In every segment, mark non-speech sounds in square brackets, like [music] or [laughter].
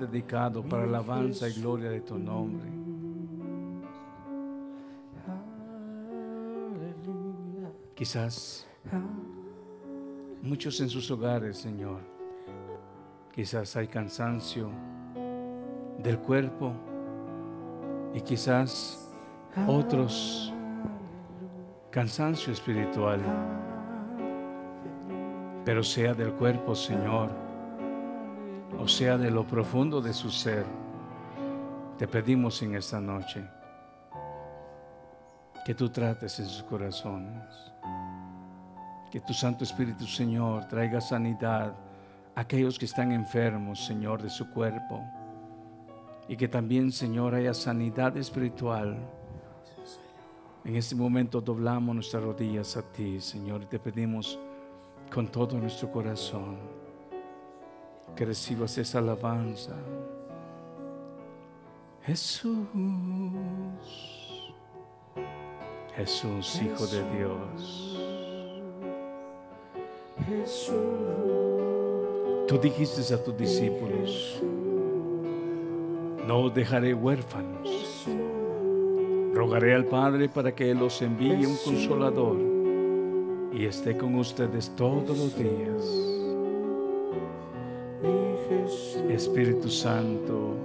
dedicado para alabanza y gloria de tu nombre. Quizás muchos en sus hogares, Señor, quizás hay cansancio del cuerpo y quizás otros cansancio espiritual, pero sea del cuerpo, Señor, o sea de lo profundo de su ser, te pedimos en esta noche que tú trates en sus corazones, que tu Santo Espíritu, Señor, traiga sanidad a aquellos que están enfermos, Señor, de su cuerpo, y que también, Señor, haya sanidad espiritual. En este momento doblamos nuestras rodillas a ti, Señor, y te pedimos con todo nuestro corazón que recibas esa alabanza. Jesús, Jesús, Hijo de Dios. Tú dijiste a tus discípulos, no os dejaré huérfanos. Rogaré al Padre para que los envíe un consolador y esté con ustedes todos los días. Espíritu Santo,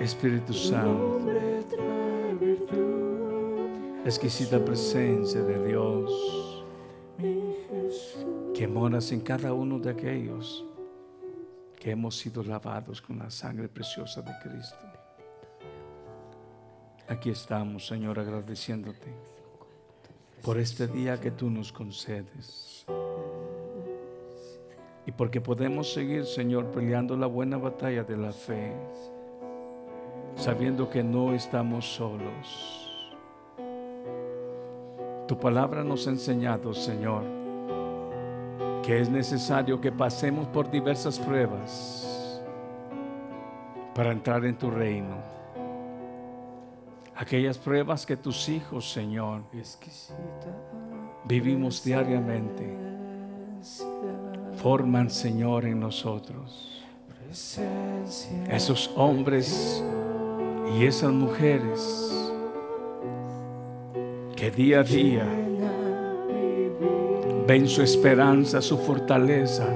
Espíritu Santo, exquisita presencia de Dios. Que moras en cada uno de aquellos que hemos sido lavados con la sangre preciosa de Cristo. Aquí estamos, Señor, agradeciéndote por este día que tú nos concedes. Y porque podemos seguir, Señor, peleando la buena batalla de la fe, sabiendo que no estamos solos. Tu palabra nos ha enseñado, Señor, que es necesario que pasemos por diversas pruebas para entrar en tu reino. Aquellas pruebas que tus hijos, Señor, vivimos diariamente, forman, Señor, en nosotros. Esos hombres y esas mujeres que día a día ven su esperanza, su fortaleza,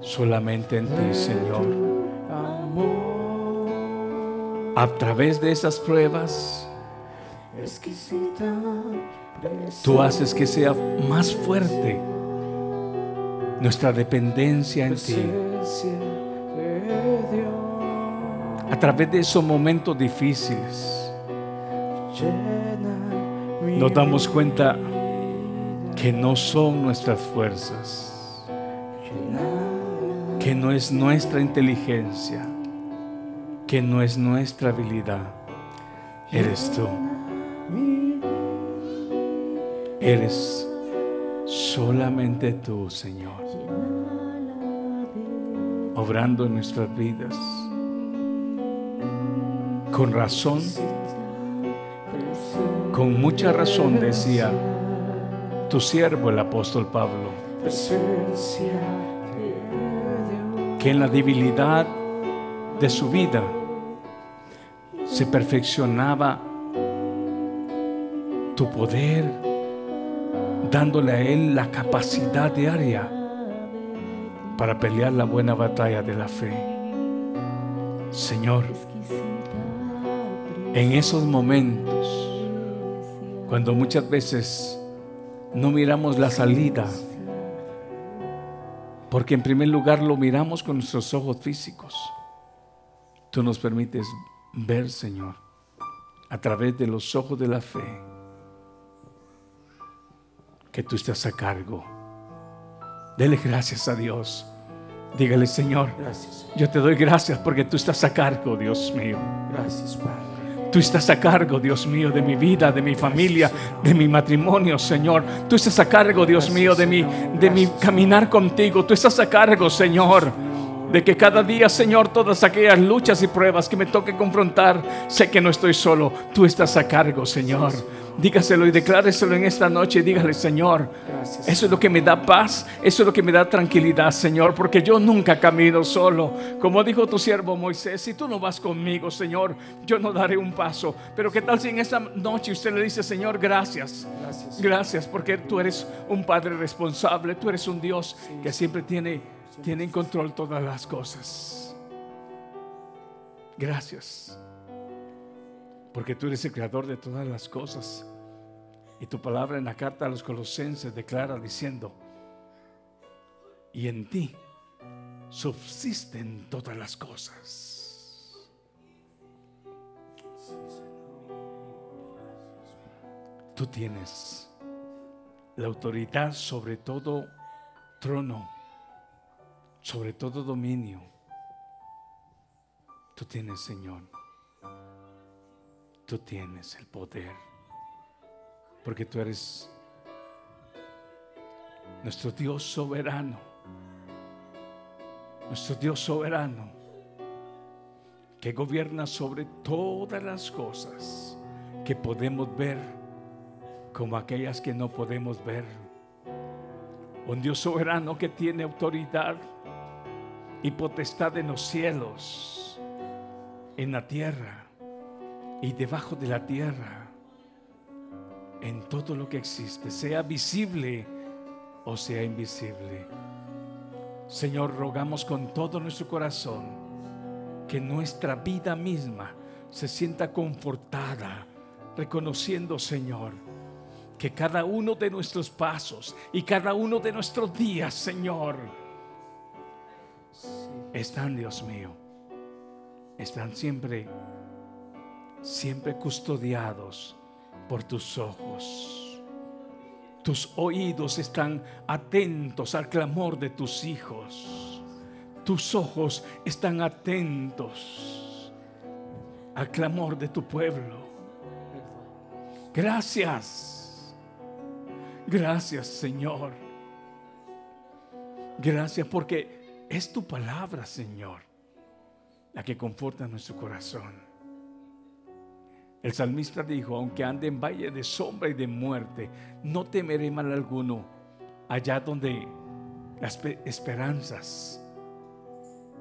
solamente en ti, Señor. A través de esas pruebas, tú haces que sea más fuerte nuestra dependencia en ti. A través de esos momentos difíciles, nos damos cuenta que no son nuestras fuerzas, que no es nuestra inteligencia, que no es nuestra habilidad, eres tú. Eres solamente tú, Señor, obrando en nuestras vidas. Con razón, con mucha razón decía tu siervo el apóstol Pablo, que en la debilidad de su vida se perfeccionaba tu poder, dándole a él la capacidad diaria para pelear la buena batalla de la fe. Señor, en esos momentos, cuando muchas veces no miramos la salida, porque en primer lugar lo miramos con nuestros ojos físicos, tú nos permites ver, Señor, a través de los ojos de la fe, que tú estás a cargo. Dele gracias a Dios. Dígale, Señor, yo te doy gracias porque tú estás a cargo, Dios mío. Gracias, Padre. Tú estás a cargo, Dios mío, de mi vida, de mi familia, de mi matrimonio, Señor. Tú estás a cargo, Dios mío, de mi, de mi caminar contigo. Tú estás a cargo, Señor, de que cada día, Señor, todas aquellas luchas y pruebas que me toque confrontar, sé que no estoy solo. Tú estás a cargo, Señor. Dígaselo y decláreselo en esta noche. Dígale, Señor, eso es lo que me da paz, eso es lo que me da tranquilidad, Señor, porque yo nunca camino solo. Como dijo tu siervo Moisés, si tú no vas conmigo, Señor, yo no daré un paso. Pero qué tal si en esta noche usted le dice, Señor, gracias. Gracias, gracias porque tú eres un Padre responsable, tú eres un Dios que siempre tiene, tiene en control todas las cosas. Gracias porque tú eres el creador de todas las cosas. Y tu palabra en la carta a los colosenses declara diciendo, y en ti subsisten todas las cosas. Tú tienes la autoridad sobre todo trono, sobre todo dominio. Tú tienes, Señor tú tienes el poder. Porque tú eres nuestro Dios soberano. Nuestro Dios soberano que gobierna sobre todas las cosas que podemos ver como aquellas que no podemos ver. Un Dios soberano que tiene autoridad y potestad en los cielos, en la tierra y debajo de la tierra, en todo lo que existe, sea visible o sea invisible. Señor, rogamos con todo nuestro corazón que nuestra vida misma se sienta confortada, reconociendo, Señor, que cada uno de nuestros pasos y cada uno de nuestros días, Señor, están, Dios mío, están siempre siempre custodiados por tus ojos. Tus oídos están atentos al clamor de tus hijos. Tus ojos están atentos al clamor de tu pueblo. Gracias. Gracias Señor. Gracias porque es tu palabra, Señor, la que conforta nuestro corazón. El salmista dijo, aunque ande en valle de sombra y de muerte, no temeré mal alguno, allá donde las esperanzas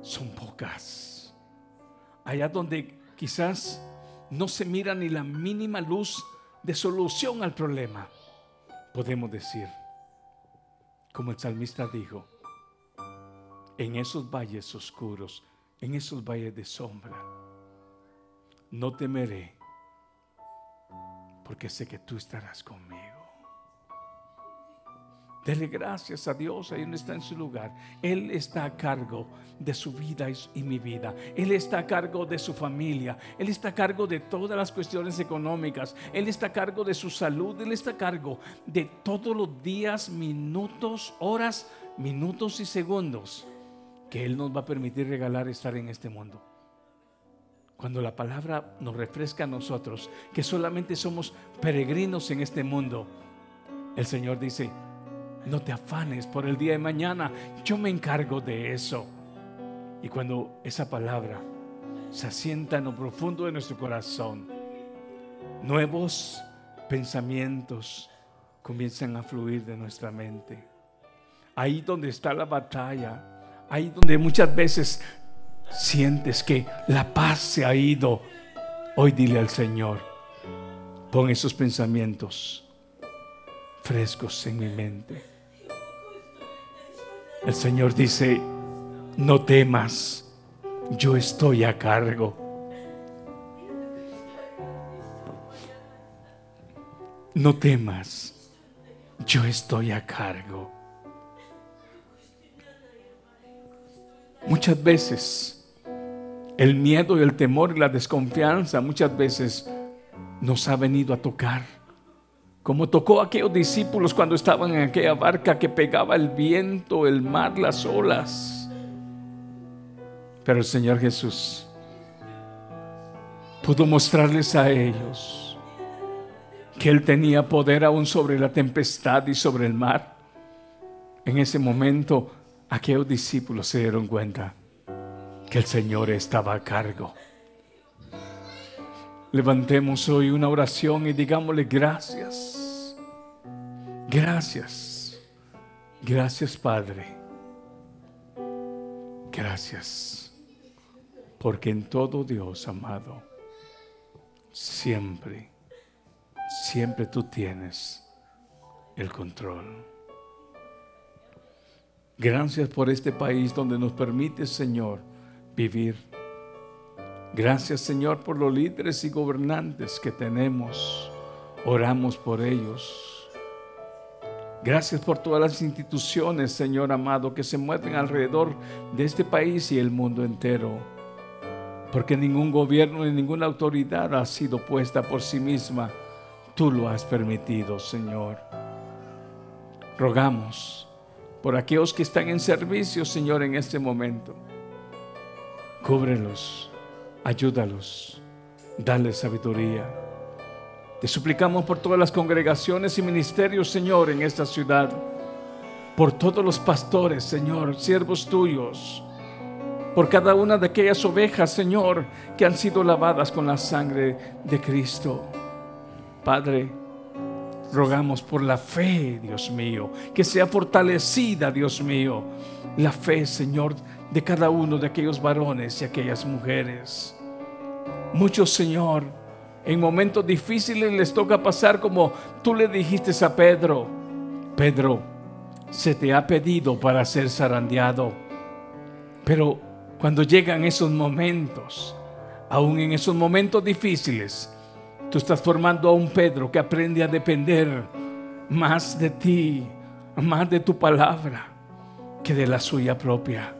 son pocas, allá donde quizás no se mira ni la mínima luz de solución al problema, podemos decir, como el salmista dijo, en esos valles oscuros, en esos valles de sombra, no temeré porque sé que tú estarás conmigo. Dele gracias a Dios ahí donde está en su lugar. Él está a cargo de su vida y mi vida. Él está a cargo de su familia. Él está a cargo de todas las cuestiones económicas. Él está a cargo de su salud. Él está a cargo de todos los días, minutos, horas, minutos y segundos que Él nos va a permitir regalar estar en este mundo. Cuando la palabra nos refresca a nosotros, que solamente somos peregrinos en este mundo, el Señor dice, no te afanes por el día de mañana, yo me encargo de eso. Y cuando esa palabra se asienta en lo profundo de nuestro corazón, nuevos pensamientos comienzan a fluir de nuestra mente. Ahí donde está la batalla, ahí donde muchas veces sientes que la paz se ha ido, hoy dile al Señor, pon esos pensamientos frescos en mi mente. El Señor dice, no temas, yo estoy a cargo. No temas, yo estoy a cargo. Muchas veces el miedo y el temor y la desconfianza muchas veces nos ha venido a tocar. Como tocó a aquellos discípulos cuando estaban en aquella barca que pegaba el viento, el mar, las olas. Pero el Señor Jesús pudo mostrarles a ellos que Él tenía poder aún sobre la tempestad y sobre el mar. En ese momento aquellos discípulos se dieron cuenta que el Señor estaba a cargo. Levantemos hoy una oración y digámosle gracias. Gracias. Gracias Padre. Gracias. Porque en todo Dios, amado, siempre, siempre tú tienes el control. Gracias por este país donde nos permite, Señor, vivir Gracias Señor por los líderes y gobernantes que tenemos. Oramos por ellos. Gracias por todas las instituciones, Señor amado, que se mueven alrededor de este país y el mundo entero. Porque ningún gobierno ni ninguna autoridad ha sido puesta por sí misma. Tú lo has permitido, Señor. Rogamos por aquellos que están en servicio, Señor, en este momento. Cúbrelos ayúdalos, dale sabiduría. Te suplicamos por todas las congregaciones y ministerios, Señor, en esta ciudad, por todos los pastores, Señor, siervos tuyos, por cada una de aquellas ovejas, Señor, que han sido lavadas con la sangre de Cristo. Padre, rogamos por la fe, Dios mío, que sea fortalecida, Dios mío, la fe, Señor, de cada uno de aquellos varones y aquellas mujeres. Muchos, Señor, en momentos difíciles les toca pasar como tú le dijiste a Pedro, Pedro, se te ha pedido para ser zarandeado, pero cuando llegan esos momentos, aún en esos momentos difíciles, tú estás formando a un Pedro que aprende a depender más de ti, más de tu palabra que de la suya propia.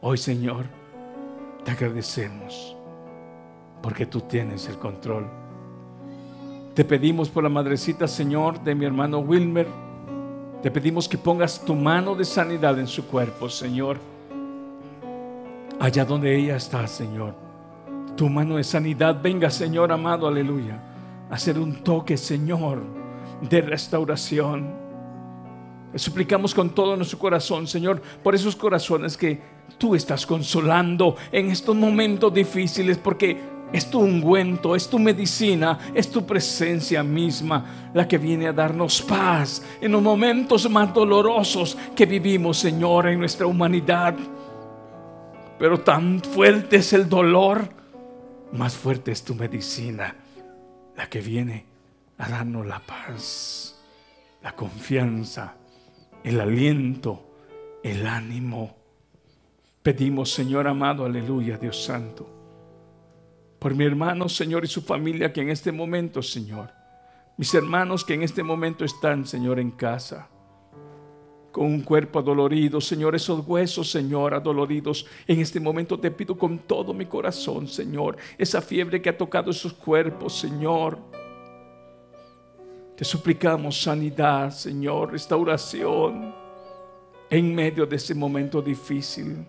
Hoy, Señor, te agradecemos porque tú tienes el control. Te pedimos por la madrecita, Señor, de mi hermano Wilmer. Te pedimos que pongas tu mano de sanidad en su cuerpo, Señor. Allá donde ella está, Señor. Tu mano de sanidad venga, Señor amado, aleluya. Hacer un toque, Señor, de restauración suplicamos con todo nuestro corazón, Señor, por esos corazones que tú estás consolando en estos momentos difíciles, porque es tu ungüento, es tu medicina, es tu presencia misma la que viene a darnos paz en los momentos más dolorosos que vivimos, Señor, en nuestra humanidad. Pero tan fuerte es el dolor, más fuerte es tu medicina, la que viene a darnos la paz, la confianza el aliento, el ánimo. Pedimos, Señor amado, aleluya, Dios Santo, por mi hermano, Señor, y su familia que en este momento, Señor, mis hermanos que en este momento están, Señor, en casa, con un cuerpo adolorido, Señor, esos huesos, Señor, adoloridos, en este momento te pido con todo mi corazón, Señor, esa fiebre que ha tocado esos cuerpos, Señor te suplicamos sanidad, Señor, restauración en medio de ese momento difícil.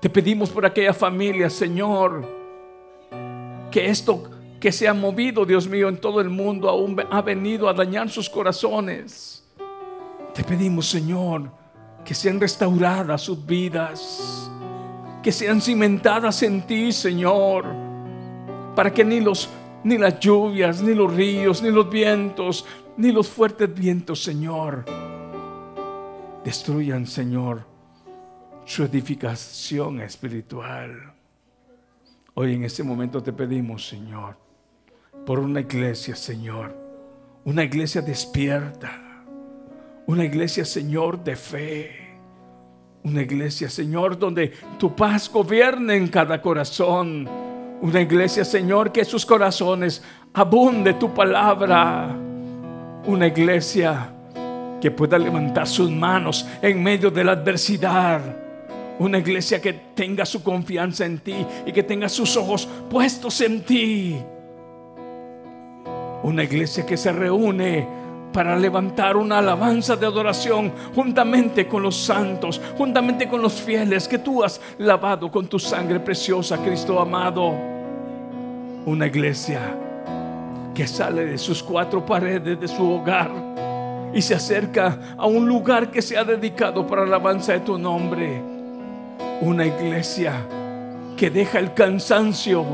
Te pedimos por aquella familia, Señor, que esto que se ha movido, Dios mío, en todo el mundo aún ha venido a dañar sus corazones. Te pedimos, Señor, que sean restauradas sus vidas, que sean cimentadas en ti, Señor, para que ni los ni las lluvias, ni los ríos, ni los vientos, ni los fuertes vientos, Señor. Destruyan, Señor, su edificación espiritual. Hoy en este momento te pedimos, Señor, por una iglesia, Señor, una iglesia despierta, una iglesia, Señor, de fe, una iglesia, Señor, donde tu paz gobierne en cada corazón una iglesia, Señor, que sus corazones abunde tu palabra. Una iglesia que pueda levantar sus manos en medio de la adversidad. Una iglesia que tenga su confianza en ti y que tenga sus ojos puestos en ti. Una iglesia que se reúne para levantar una alabanza de adoración juntamente con los santos, juntamente con los fieles que tú has lavado con tu sangre preciosa, Cristo amado. Una iglesia que sale de sus cuatro paredes de su hogar y se acerca a un lugar que se ha dedicado para la alabanza de tu nombre. Una iglesia que deja el cansancio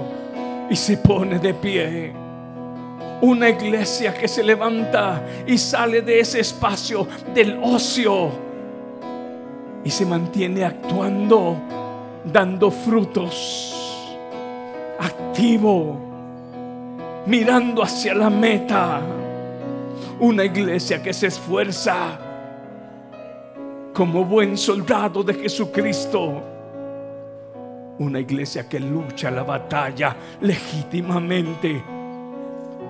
y se pone de pie. Una iglesia que se levanta y sale de ese espacio del ocio y se mantiene actuando, dando frutos, activo, mirando hacia la meta. Una iglesia que se esfuerza como buen soldado de Jesucristo. Una iglesia que lucha la batalla legítimamente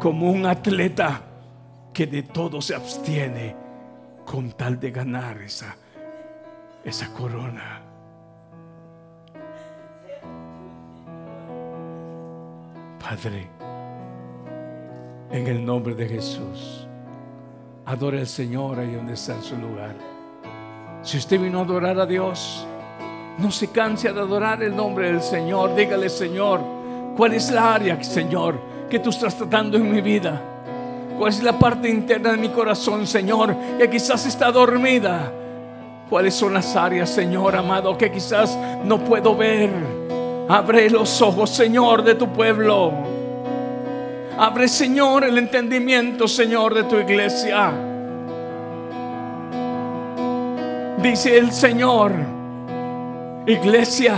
como un atleta que de todo se abstiene con tal de ganar esa, esa corona. Padre, en el nombre de Jesús, adore al Señor ahí donde está en su lugar. Si usted vino a adorar a Dios, no se canse de adorar el nombre del Señor. Dígale, Señor, ¿cuál es la área, Señor, que tú estás tratando en mi vida? ¿Cuál es la parte interna de mi corazón, Señor, que quizás está dormida? ¿Cuáles son las áreas, Señor amado, que quizás no puedo ver? Abre los ojos, Señor, de tu pueblo. Abre, Señor, el entendimiento, Señor, de tu iglesia. Dice el Señor, iglesia,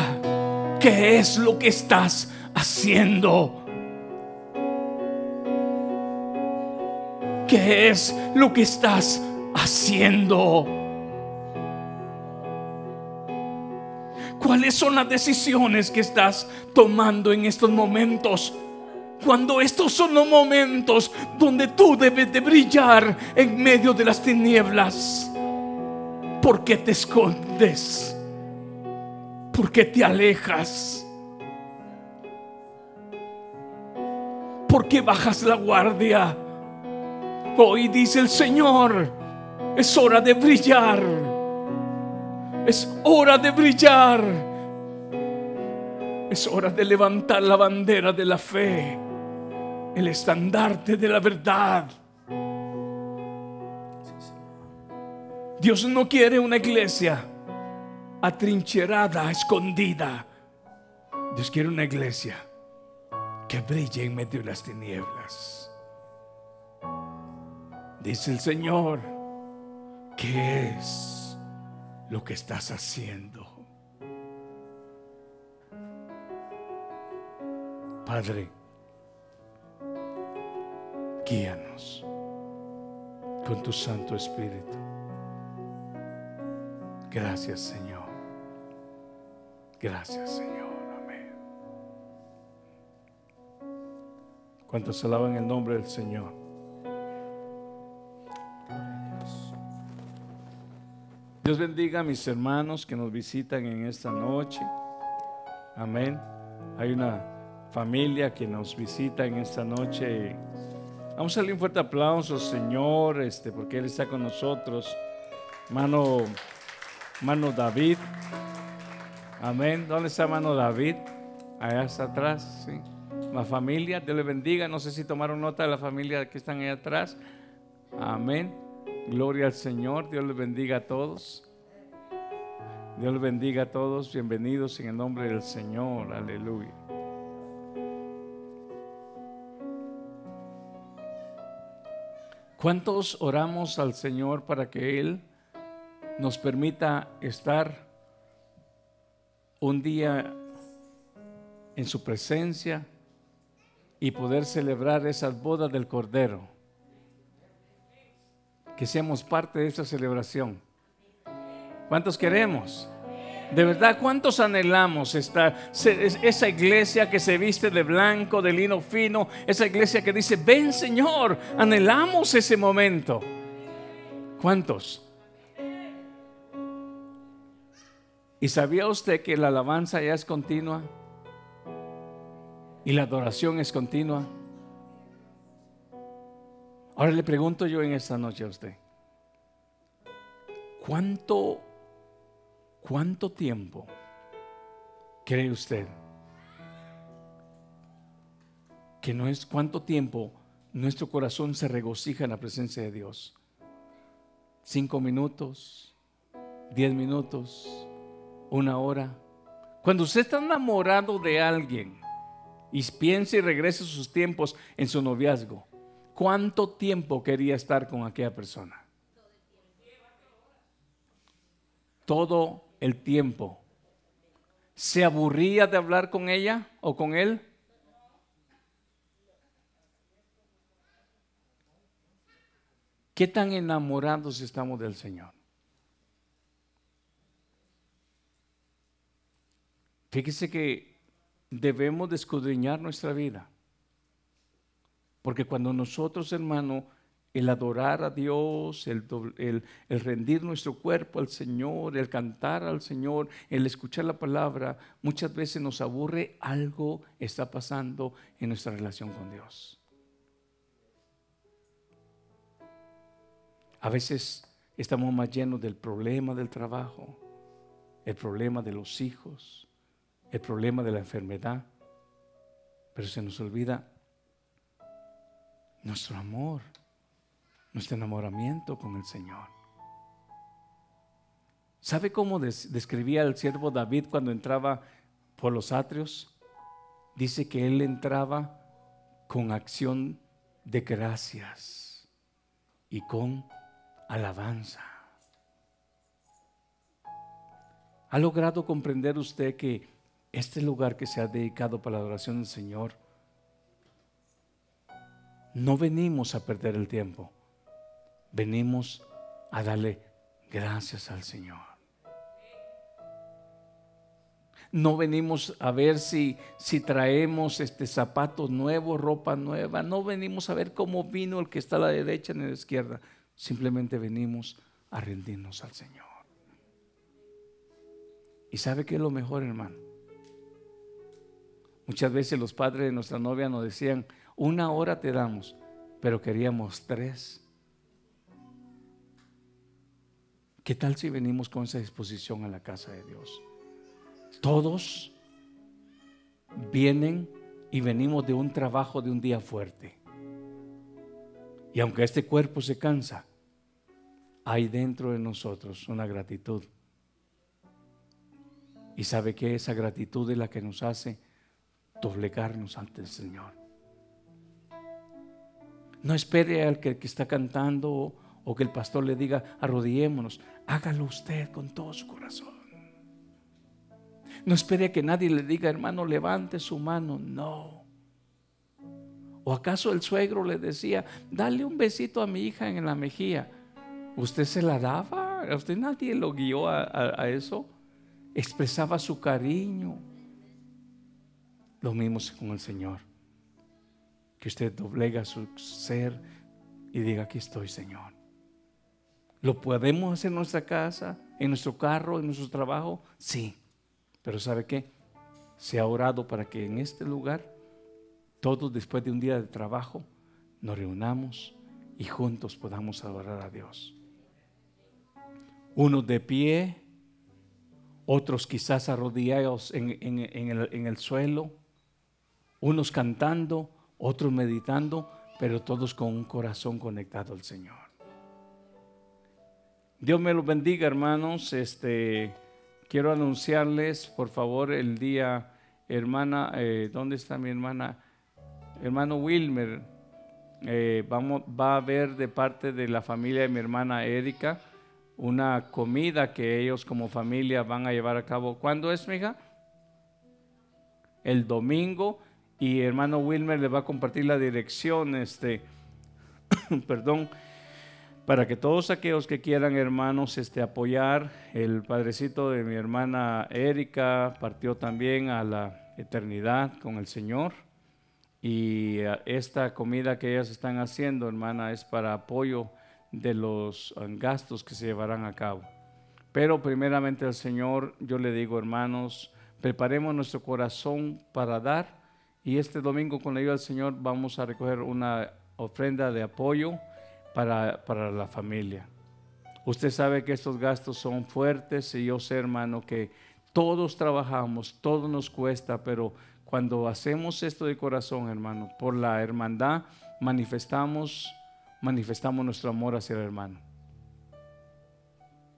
¿qué es lo que estás haciendo? ¿Qué es lo que estás haciendo? ¿Cuáles son las decisiones que estás tomando en estos momentos? Cuando estos son los momentos donde tú debes de brillar en medio de las tinieblas. ¿Por qué te escondes? ¿Por qué te alejas? ¿Por qué bajas la guardia? Hoy dice el Señor, es hora de brillar. Es hora de brillar. Es hora de levantar la bandera de la fe, el estandarte de la verdad. Dios no quiere una iglesia atrincherada, escondida. Dios quiere una iglesia que brille en medio de las tinieblas. Dice el Señor, ¿qué es lo que estás haciendo? Padre, guíanos con tu Santo Espíritu. Gracias Señor. Gracias Señor. Amén. ¿Cuántos alaban el nombre del Señor? Dios bendiga a mis hermanos que nos visitan en esta noche. Amén. Hay una familia que nos visita en esta noche. Vamos a darle un fuerte aplauso, Señor, este, porque Él está con nosotros. Mano Mano David. Amén. ¿Dónde está mano David? Allá está atrás, sí. La familia, Dios le bendiga. No sé si tomaron nota de la familia que están ahí atrás. Amén. Gloria al Señor. Dios les bendiga a todos. Dios les bendiga a todos. Bienvenidos en el nombre del Señor. Aleluya. ¿Cuántos oramos al Señor para que Él nos permita estar un día en su presencia y poder celebrar esas bodas del Cordero. Que seamos parte de esa celebración. ¿Cuántos queremos? De verdad, ¿cuántos anhelamos? Esa iglesia que se viste de blanco, de lino fino, esa iglesia que dice, ven Señor, anhelamos ese momento. ¿Cuántos? ¿Y sabía usted que la alabanza ya es continua? Y la adoración es continua. Ahora le pregunto yo en esta noche a usted, ¿cuánto, cuánto tiempo cree usted que no es cuánto tiempo nuestro corazón se regocija en la presencia de Dios? ¿Cinco minutos? ¿Diez minutos? una hora. Cuando usted está enamorado de alguien Y piense y regrese sus tiempos en su noviazgo. ¿Cuánto tiempo quería estar con aquella persona? Todo el tiempo. ¿Se aburría de hablar con ella o con él? ¿Qué tan enamorados estamos del Señor? Fíjese que debemos de escudriñar nuestra vida. Porque cuando nosotros, hermano, el adorar a Dios, el, el, rendir nuestro cuerpo al Señor, el cantar al Señor, el escuchar la palabra, muchas veces nos aburre, algo está pasando en nuestra relación con Dios. A veces estamos más llenos del problema del trabajo, el problema de los hijos, el problema de la enfermedad, pero se nos olvida nuestro amor, nuestro enamoramiento con el Señor. ¿Sabe cómo describía el siervo David cuando entraba por los atrios? Dice que él entraba con acción de gracias y con alabanza. ¿Ha logrado comprender usted que este lugar que se ha dedicado para la adoración del Señor, no venimos a perder el tiempo, venimos a darle gracias al Señor. No venimos a ver si, si traemos este zapatos nuevos, ropa nueva. No venimos a ver cómo vino el que está a la derecha ni a la izquierda. Simplemente venimos a rendirnos al Señor. ¿Y sabe qué es lo mejor, hermano? Muchas veces los padres de nuestra novia nos decían, una hora te damos, pero queríamos tres. ¿Qué tal si venimos con esa disposición a la casa de Dios? Todos vienen y venimos de un trabajo de un día fuerte. Y aunque este cuerpo se cansa, hay dentro de nosotros una gratitud. Y sabe que esa gratitud es la que nos hace doblegarnos ante el Señor. No espere al que, está cantando o, que el pastor le diga arrodillémonos. Hágalo usted con todo su corazón. No espere a que nadie le diga, hermano, levante su mano. No. ¿O acaso el suegro le decía, dale un besito a mi hija en la mejilla? ¿Usted se la daba? ¿A usted nadie lo guió a, eso? Expresaba su cariño. Lo mismo con el Señor. Que usted doblega su ser y diga, aquí estoy, Señor. ¿Lo podemos hacer en nuestra casa, en nuestro carro, en nuestro trabajo? Sí. Pero ¿sabe qué? Se ha orado para que en este lugar todos después de un día de trabajo nos reunamos y juntos podamos adorar a Dios. Unos de pie, otros quizás arrodillados en, en el suelo, unos cantando, otros meditando, pero todos con un corazón conectado al Señor. Dios me los bendiga, hermanos. Este, quiero anunciarles, por favor, el día, hermana, eh, ¿dónde está mi hermana? hermano Wilmer, eh, vamos, va a haber de parte de la familia de mi hermana Erika una comida que ellos como familia van a llevar a cabo. ¿Cuándo es, mija? El domingo. Y hermano Wilmer le va a compartir la dirección, este, [coughs] perdón, para que todos aquellos que quieran, hermanos, este, apoyar. El padrecito de mi hermana Erika partió también a la eternidad con el Señor. Y eh, esta comida que ellas están haciendo, hermana, es para apoyo de los eh, gastos que se llevarán a cabo. Pero primeramente al Señor, yo le digo, hermanos, preparemos nuestro corazón para dar. Y este domingo, con la ayuda del Señor, vamos a recoger una ofrenda de apoyo para, para la familia. Usted sabe que estos gastos son fuertes y yo sé, hermano, que todos trabajamos, todo nos cuesta, pero cuando hacemos esto de corazón, hermano, por la hermandad, manifestamos, manifestamos nuestro amor hacia el hermano.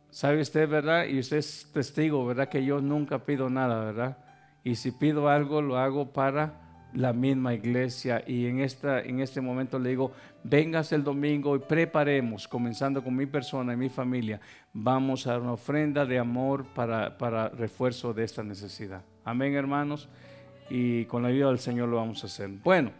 ¿Sabe usted, verdad? Y usted es testigo, ¿verdad? Que yo nunca pido nada, ¿verdad? Y si pido algo, lo hago para la misma iglesia y en, esta, en este momento le digo, vengas el domingo y preparemos, comenzando con mi persona y mi familia, vamos a dar una ofrenda de amor para, para refuerzo de esta necesidad. Amén, hermanos, y con la ayuda del Señor lo vamos a hacer. Bueno,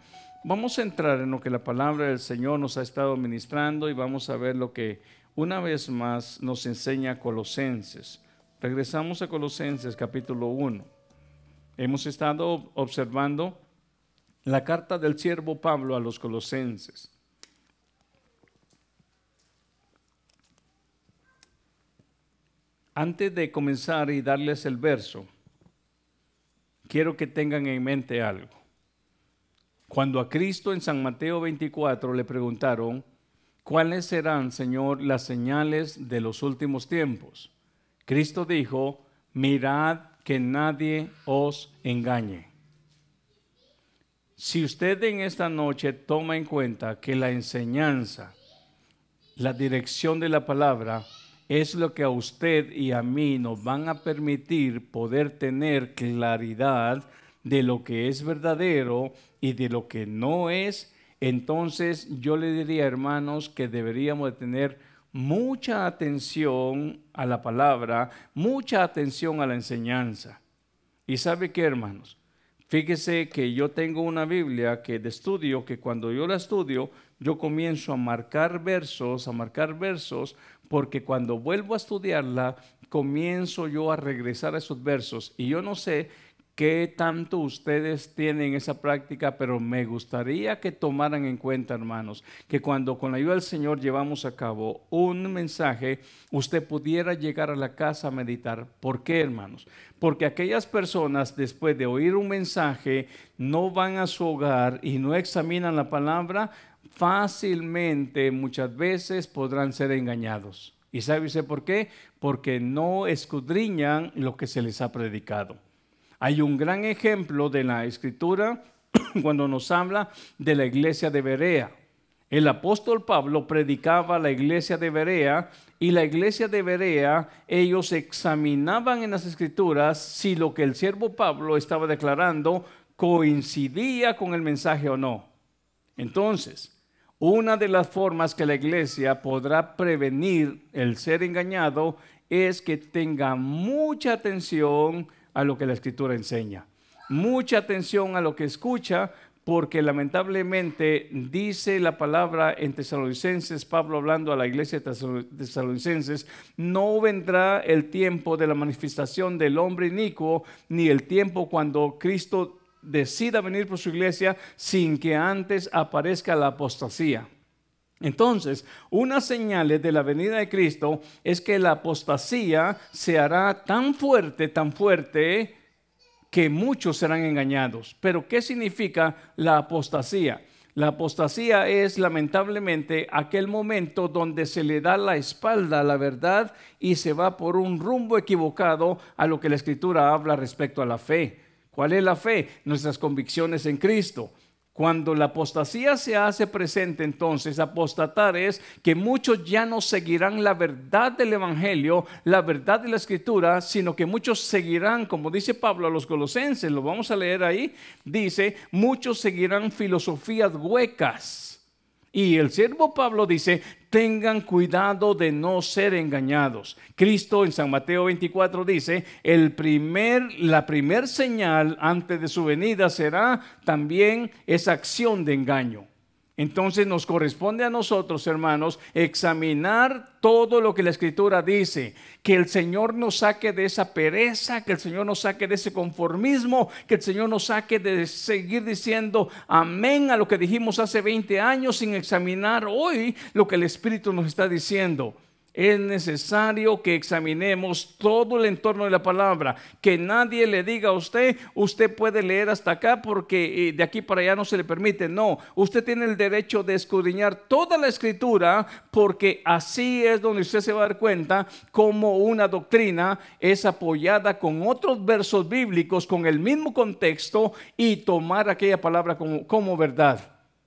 vamos a entrar en lo que la palabra del Señor nos ha estado ministrando y vamos a ver lo que una vez más nos enseña Colosenses. Regresamos a Colosenses capítulo 1. Hemos estado observando la carta del siervo Pablo a los colosenses. Antes de comenzar y darles el verso, quiero que tengan en mente algo. Cuando a Cristo en San Mateo 24 le preguntaron, ¿cuáles serán, Señor, las señales de los últimos tiempos? Cristo dijo, mirad que nadie os engañe. Si usted en esta noche toma en cuenta que la enseñanza, la dirección de la palabra, es lo que a usted y a mí nos van a permitir poder tener claridad de lo que es verdadero y de lo que no es, entonces yo le diría, hermanos, que deberíamos de tener mucha atención a la palabra, mucha atención a la enseñanza. ¿Y sabe qué, hermanos? Fíjese que yo tengo una Biblia que de estudio, que cuando yo la estudio, yo comienzo a marcar versos, a marcar versos, porque cuando vuelvo a estudiarla, comienzo yo a regresar a esos versos. Y yo no sé qué tanto ustedes tienen esa práctica, pero me gustaría que tomaran en cuenta, hermanos, que cuando con la ayuda del Señor llevamos a cabo un mensaje, usted pudiera llegar a la casa a meditar. ¿Por qué, hermanos? Porque aquellas personas, después de oír un mensaje, no van a su hogar y no examinan la palabra, fácilmente, muchas veces, podrán ser engañados. ¿Y sabe usted por qué? Porque no escudriñan lo que se les ha predicado. Hay un gran ejemplo de la escritura [clears throat] cuando nos habla de la iglesia de Berea. El apóstol Pablo predicaba a la iglesia de Berea y la iglesia de Berea, ellos examinaban en las escrituras si lo que el siervo Pablo estaba declarando coincidía con el mensaje o no. Entonces, una de las formas que la iglesia podrá prevenir el ser engañado es que tenga mucha atención a lo que la escritura enseña. Mucha atención a lo que escucha, porque lamentablemente dice la palabra en Tesalonicenses, Pablo hablando a la iglesia de Tesalonicenses, no vendrá el tiempo de la manifestación del hombre inicuo, ni el tiempo cuando Cristo decida venir por su iglesia sin que antes aparezca la apostasía. Entonces, una señal de la venida de Cristo es que la apostasía se hará tan fuerte, tan fuerte, que muchos serán engañados. Pero, ¿qué significa la apostasía? La apostasía es lamentablemente aquel momento donde se le da la espalda a la verdad y se va por un rumbo equivocado a lo que la escritura habla respecto a la fe. ¿Cuál es la fe? Nuestras convicciones en Cristo. Cuando la apostasía se hace presente, entonces apostatar es que muchos ya no seguirán la verdad del Evangelio, la verdad de la Escritura, sino que muchos seguirán, como dice Pablo a los colosenses, lo vamos a leer ahí, dice, muchos seguirán filosofías huecas y el siervo Pablo dice, tengan cuidado de no ser engañados. Cristo en San Mateo 24 dice, el primer, la primer señal antes de su venida será también esa acción de engaño. Entonces nos corresponde a nosotros, hermanos, examinar todo lo que la escritura dice, que el Señor nos saque de esa pereza, que el Señor nos saque de ese conformismo, que el Señor nos saque de seguir diciendo amén a lo que dijimos hace 20 años sin examinar hoy lo que el Espíritu nos está diciendo es necesario que examinemos todo el entorno de la palabra, que nadie le diga a usted, usted puede leer hasta acá porque eh, de aquí para allá no se le permite. No, usted tiene el derecho de escudriñar toda la escritura porque así es donde usted se va a dar cuenta cómo una doctrina es apoyada con otros versos bíblicos, con el mismo contexto y tomar aquella palabra como, como verdad.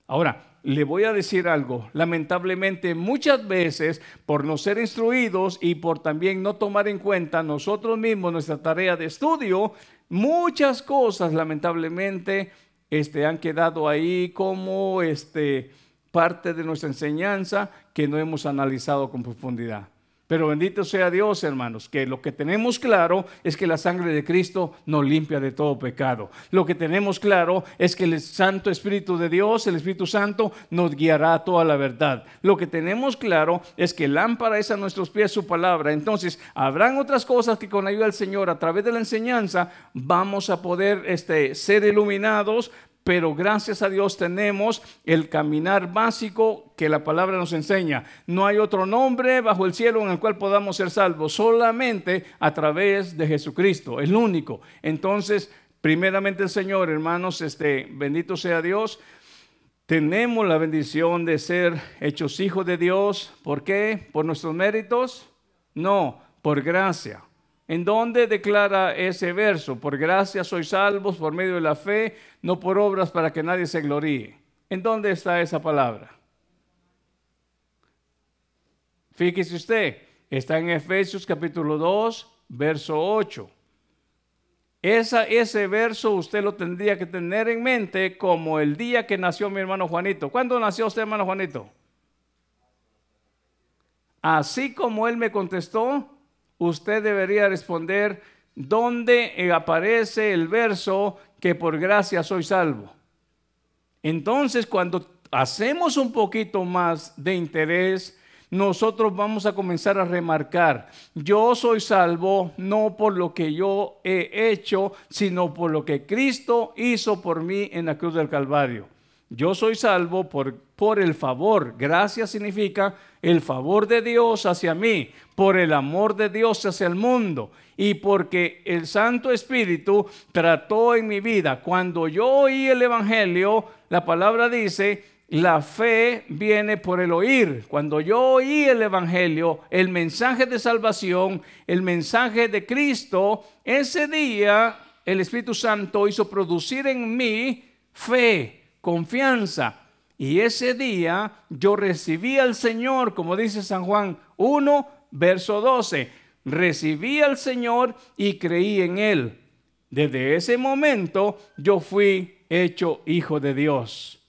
Ahora, le voy a decir algo. Lamentablemente, muchas veces, por no ser instruidos y por también no tomar en cuenta nosotros mismos nuestra tarea de estudio, muchas cosas, lamentablemente, este, han quedado ahí como este, parte de nuestra enseñanza que no hemos analizado con profundidad. Pero bendito sea Dios, hermanos, que lo que tenemos claro es que la sangre de Cristo nos limpia de todo pecado. Lo que tenemos claro es que el Santo Espíritu de Dios, el Espíritu Santo, nos guiará a toda la verdad. Lo que tenemos claro es que lámpara es a nuestros pies su palabra. Entonces, habrán otras cosas que con ayuda del Señor, a través de la enseñanza, vamos a poder este, ser iluminados pero gracias a Dios tenemos el caminar básico que la palabra nos enseña. No hay otro nombre bajo el cielo en el cual podamos ser salvos, solamente a través de Jesucristo, el único. Entonces, primeramente el Señor, hermanos, este bendito sea Dios. Tenemos la bendición de ser hechos hijos de Dios. ¿Por qué? ¿Por nuestros méritos? No, por gracia. ¿En dónde declara ese verso? Por gracia sois salvos por medio de la fe, no por obras para que nadie se gloríe. ¿En dónde está esa palabra? Fíjese usted, está en Efesios capítulo 2, verso 8. Esa, ese verso usted lo tendría que tener en mente como el día que nació mi hermano Juanito. ¿Cuándo nació usted, hermano Juanito? Así como él me contestó, usted debería responder dónde aparece el verso que por gracia soy salvo. Entonces, cuando hacemos un poquito más de interés, nosotros vamos a comenzar a remarcar, yo soy salvo no por lo que yo he hecho, sino por lo que Cristo hizo por mí en la cruz del Calvario. Yo soy salvo por, por el favor. Gracias significa el favor de Dios hacia mí, por el amor de Dios hacia el mundo y porque el Santo Espíritu trató en mi vida. Cuando yo oí el Evangelio, la palabra dice, la fe viene por el oír. Cuando yo oí el Evangelio, el mensaje de salvación, el mensaje de Cristo, ese día el Espíritu Santo hizo producir en mí fe confianza. Y ese día yo recibí al Señor, como dice San Juan 1, verso 12. Recibí al Señor y creí en Él. Desde ese momento yo fui hecho hijo de Dios.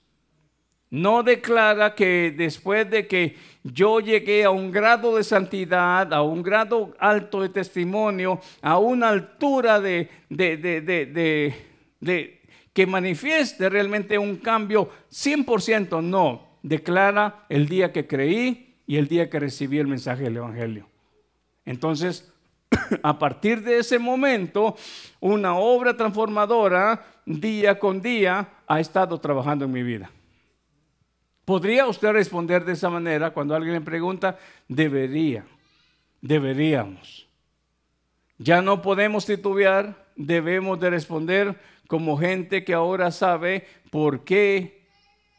No declara que después de que yo llegué a un grado de santidad, a un grado alto de testimonio, a una altura de, de, de, de que manifieste realmente un cambio 100%, no, declara el día que creí y el día que recibí el mensaje del Evangelio. Entonces, [coughs] a partir de ese momento, una obra transformadora día con día ha estado trabajando en mi vida. ¿Podría usted responder de esa manera cuando alguien le pregunta? Debería, deberíamos. Ya no podemos titubear, debemos de responder como gente que ahora sabe por qué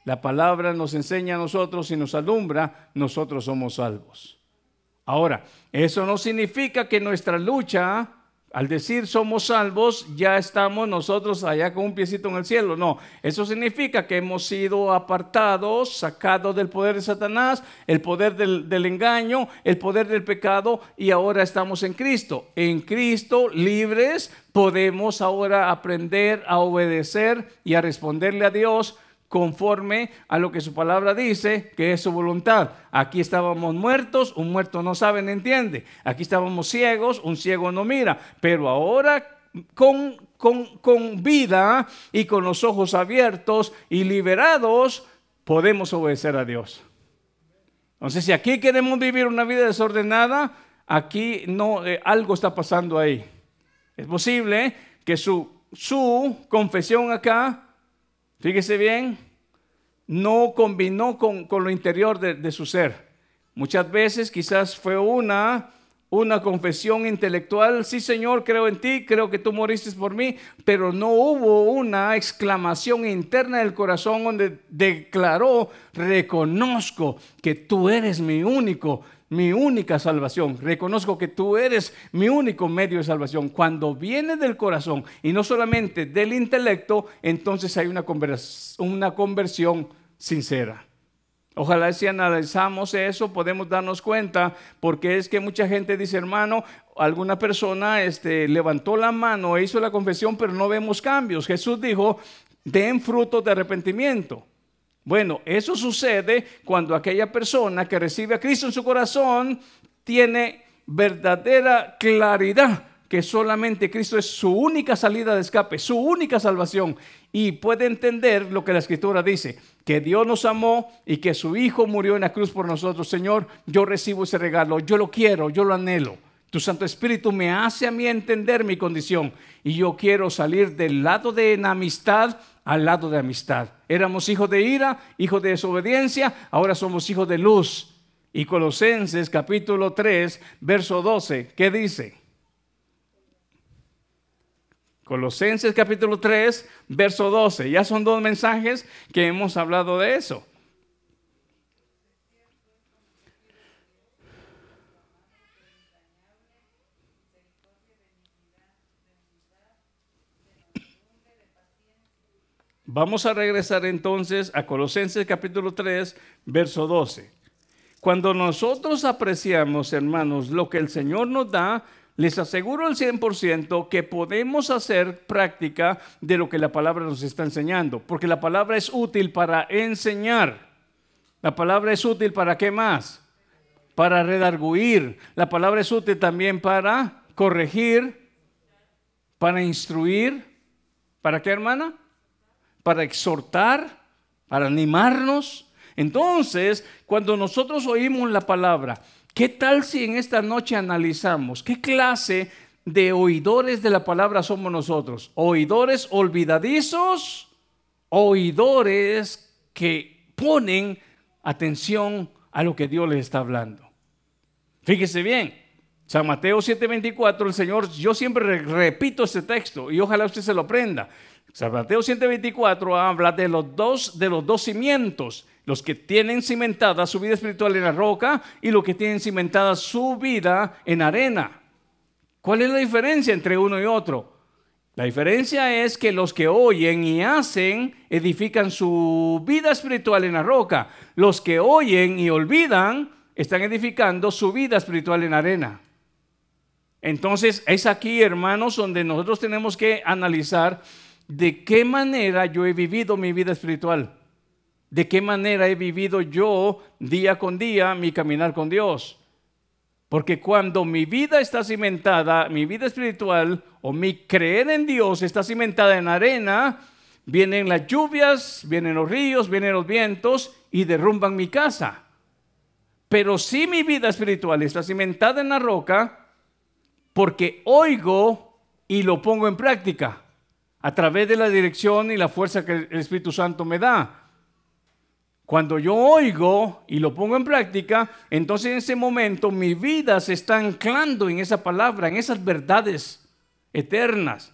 la palabra nos enseña a nosotros y nos alumbra, nosotros somos salvos. Ahora, eso no significa que nuestra lucha al decir somos salvos, ya estamos nosotros allá con un piecito en el cielo. No, eso significa que hemos sido apartados, sacados del poder de Satanás, el poder del, del, engaño, el poder del pecado y ahora estamos en Cristo. En Cristo, libres, podemos ahora aprender a obedecer y a responderle a Dios conforme a lo que su palabra dice, que es su voluntad. Aquí estábamos muertos, un muerto no sabe ni entiende. Aquí estábamos ciegos, un ciego no mira. Pero ahora con, con, vida y con los ojos abiertos y liberados, podemos obedecer a Dios. Entonces, si aquí queremos vivir una vida desordenada, aquí no, eh, algo está pasando ahí. Es posible que su, su confesión acá Fíjese bien, no combinó con, lo interior de, su ser. Muchas veces quizás fue una, una confesión intelectual, sí Señor, creo en ti, creo que tú moriste por mí, pero no hubo una exclamación interna del corazón donde declaró, reconozco que tú eres mi único mi única salvación. Reconozco que tú eres mi único medio de salvación. Cuando viene del corazón y no solamente del intelecto, entonces hay una, una conversión sincera. Ojalá si analizamos eso podemos darnos cuenta, porque es que mucha gente dice, hermano, alguna persona este, levantó la mano e hizo la confesión, pero no vemos cambios. Jesús dijo, den fruto de arrepentimiento. Bueno, eso sucede cuando aquella persona que recibe a Cristo en su corazón tiene verdadera claridad que solamente Cristo es su única salida de escape, su única salvación. Y puede entender lo que la escritura dice, que Dios nos amó y que su Hijo murió en la cruz por nosotros. Señor, yo recibo ese regalo, yo lo quiero, yo lo anhelo. Tu Santo Espíritu me hace a mí entender mi condición y yo quiero salir del lado de enemistad al lado de amistad. Éramos hijos de ira, hijos de desobediencia, ahora somos hijos de luz. Y Colosenses capítulo 3, verso 12, ¿qué dice? Colosenses capítulo 3, verso 12. Ya son dos mensajes que hemos hablado de eso. Vamos a regresar entonces a Colosenses capítulo 3, verso 12. Cuando nosotros apreciamos, hermanos, lo que el Señor nos da, les aseguro al 100% que podemos hacer práctica de lo que la palabra nos está enseñando, porque la palabra es útil para enseñar. La palabra es útil para qué más? Para redarguir. La palabra es útil también para corregir, para instruir. ¿Para qué, hermana? Para exhortar, para animarnos. Entonces, cuando nosotros oímos la palabra ¿Qué tal si en esta noche analizamos qué clase de oidores de la palabra somos nosotros? ¿Oidores olvidadizos? ¿Oidores que ponen atención a lo que Dios les está hablando? Fíjese bien, San Mateo 7:24, el Señor, yo siempre repito este texto y ojalá usted se lo aprenda. San Mateo 7:24 habla de los dos de los dos cimientos, los que tienen cimentada su vida espiritual en la roca y los que tienen cimentada su vida en arena. ¿Cuál es la diferencia entre uno y otro? La diferencia es que los que oyen y hacen edifican su vida espiritual en la roca. Los que oyen y olvidan están edificando su vida espiritual en arena. Entonces es aquí, hermanos, donde nosotros tenemos que analizar de qué manera yo he vivido mi vida espiritual de qué manera he vivido yo día con día mi caminar con Dios. Porque cuando mi vida está cimentada, mi vida espiritual o mi creer en Dios está cimentada en arena, vienen las lluvias, vienen los ríos, vienen los vientos y derrumban mi casa. Pero si mi vida espiritual está cimentada en la roca, porque oigo y lo pongo en práctica a través de la dirección y la fuerza que el Espíritu Santo me da. Cuando yo oigo y lo pongo en práctica, entonces en ese momento mi vida se está anclando en esa palabra, en esas verdades eternas.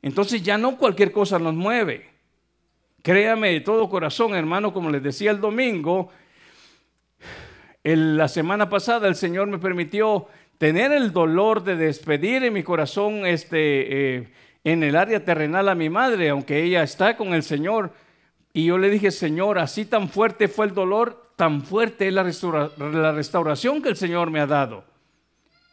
Entonces ya no cualquier cosa nos mueve. Créame de todo corazón, hermano, como les decía el domingo, la semana pasada el Señor me permitió tener el dolor de despedir en mi corazón este, eh, en el área terrenal a mi madre, aunque ella está con el Señor y yo le dije, Señor, así tan fuerte fue el dolor, tan fuerte es la, la restauración que el Señor me ha dado.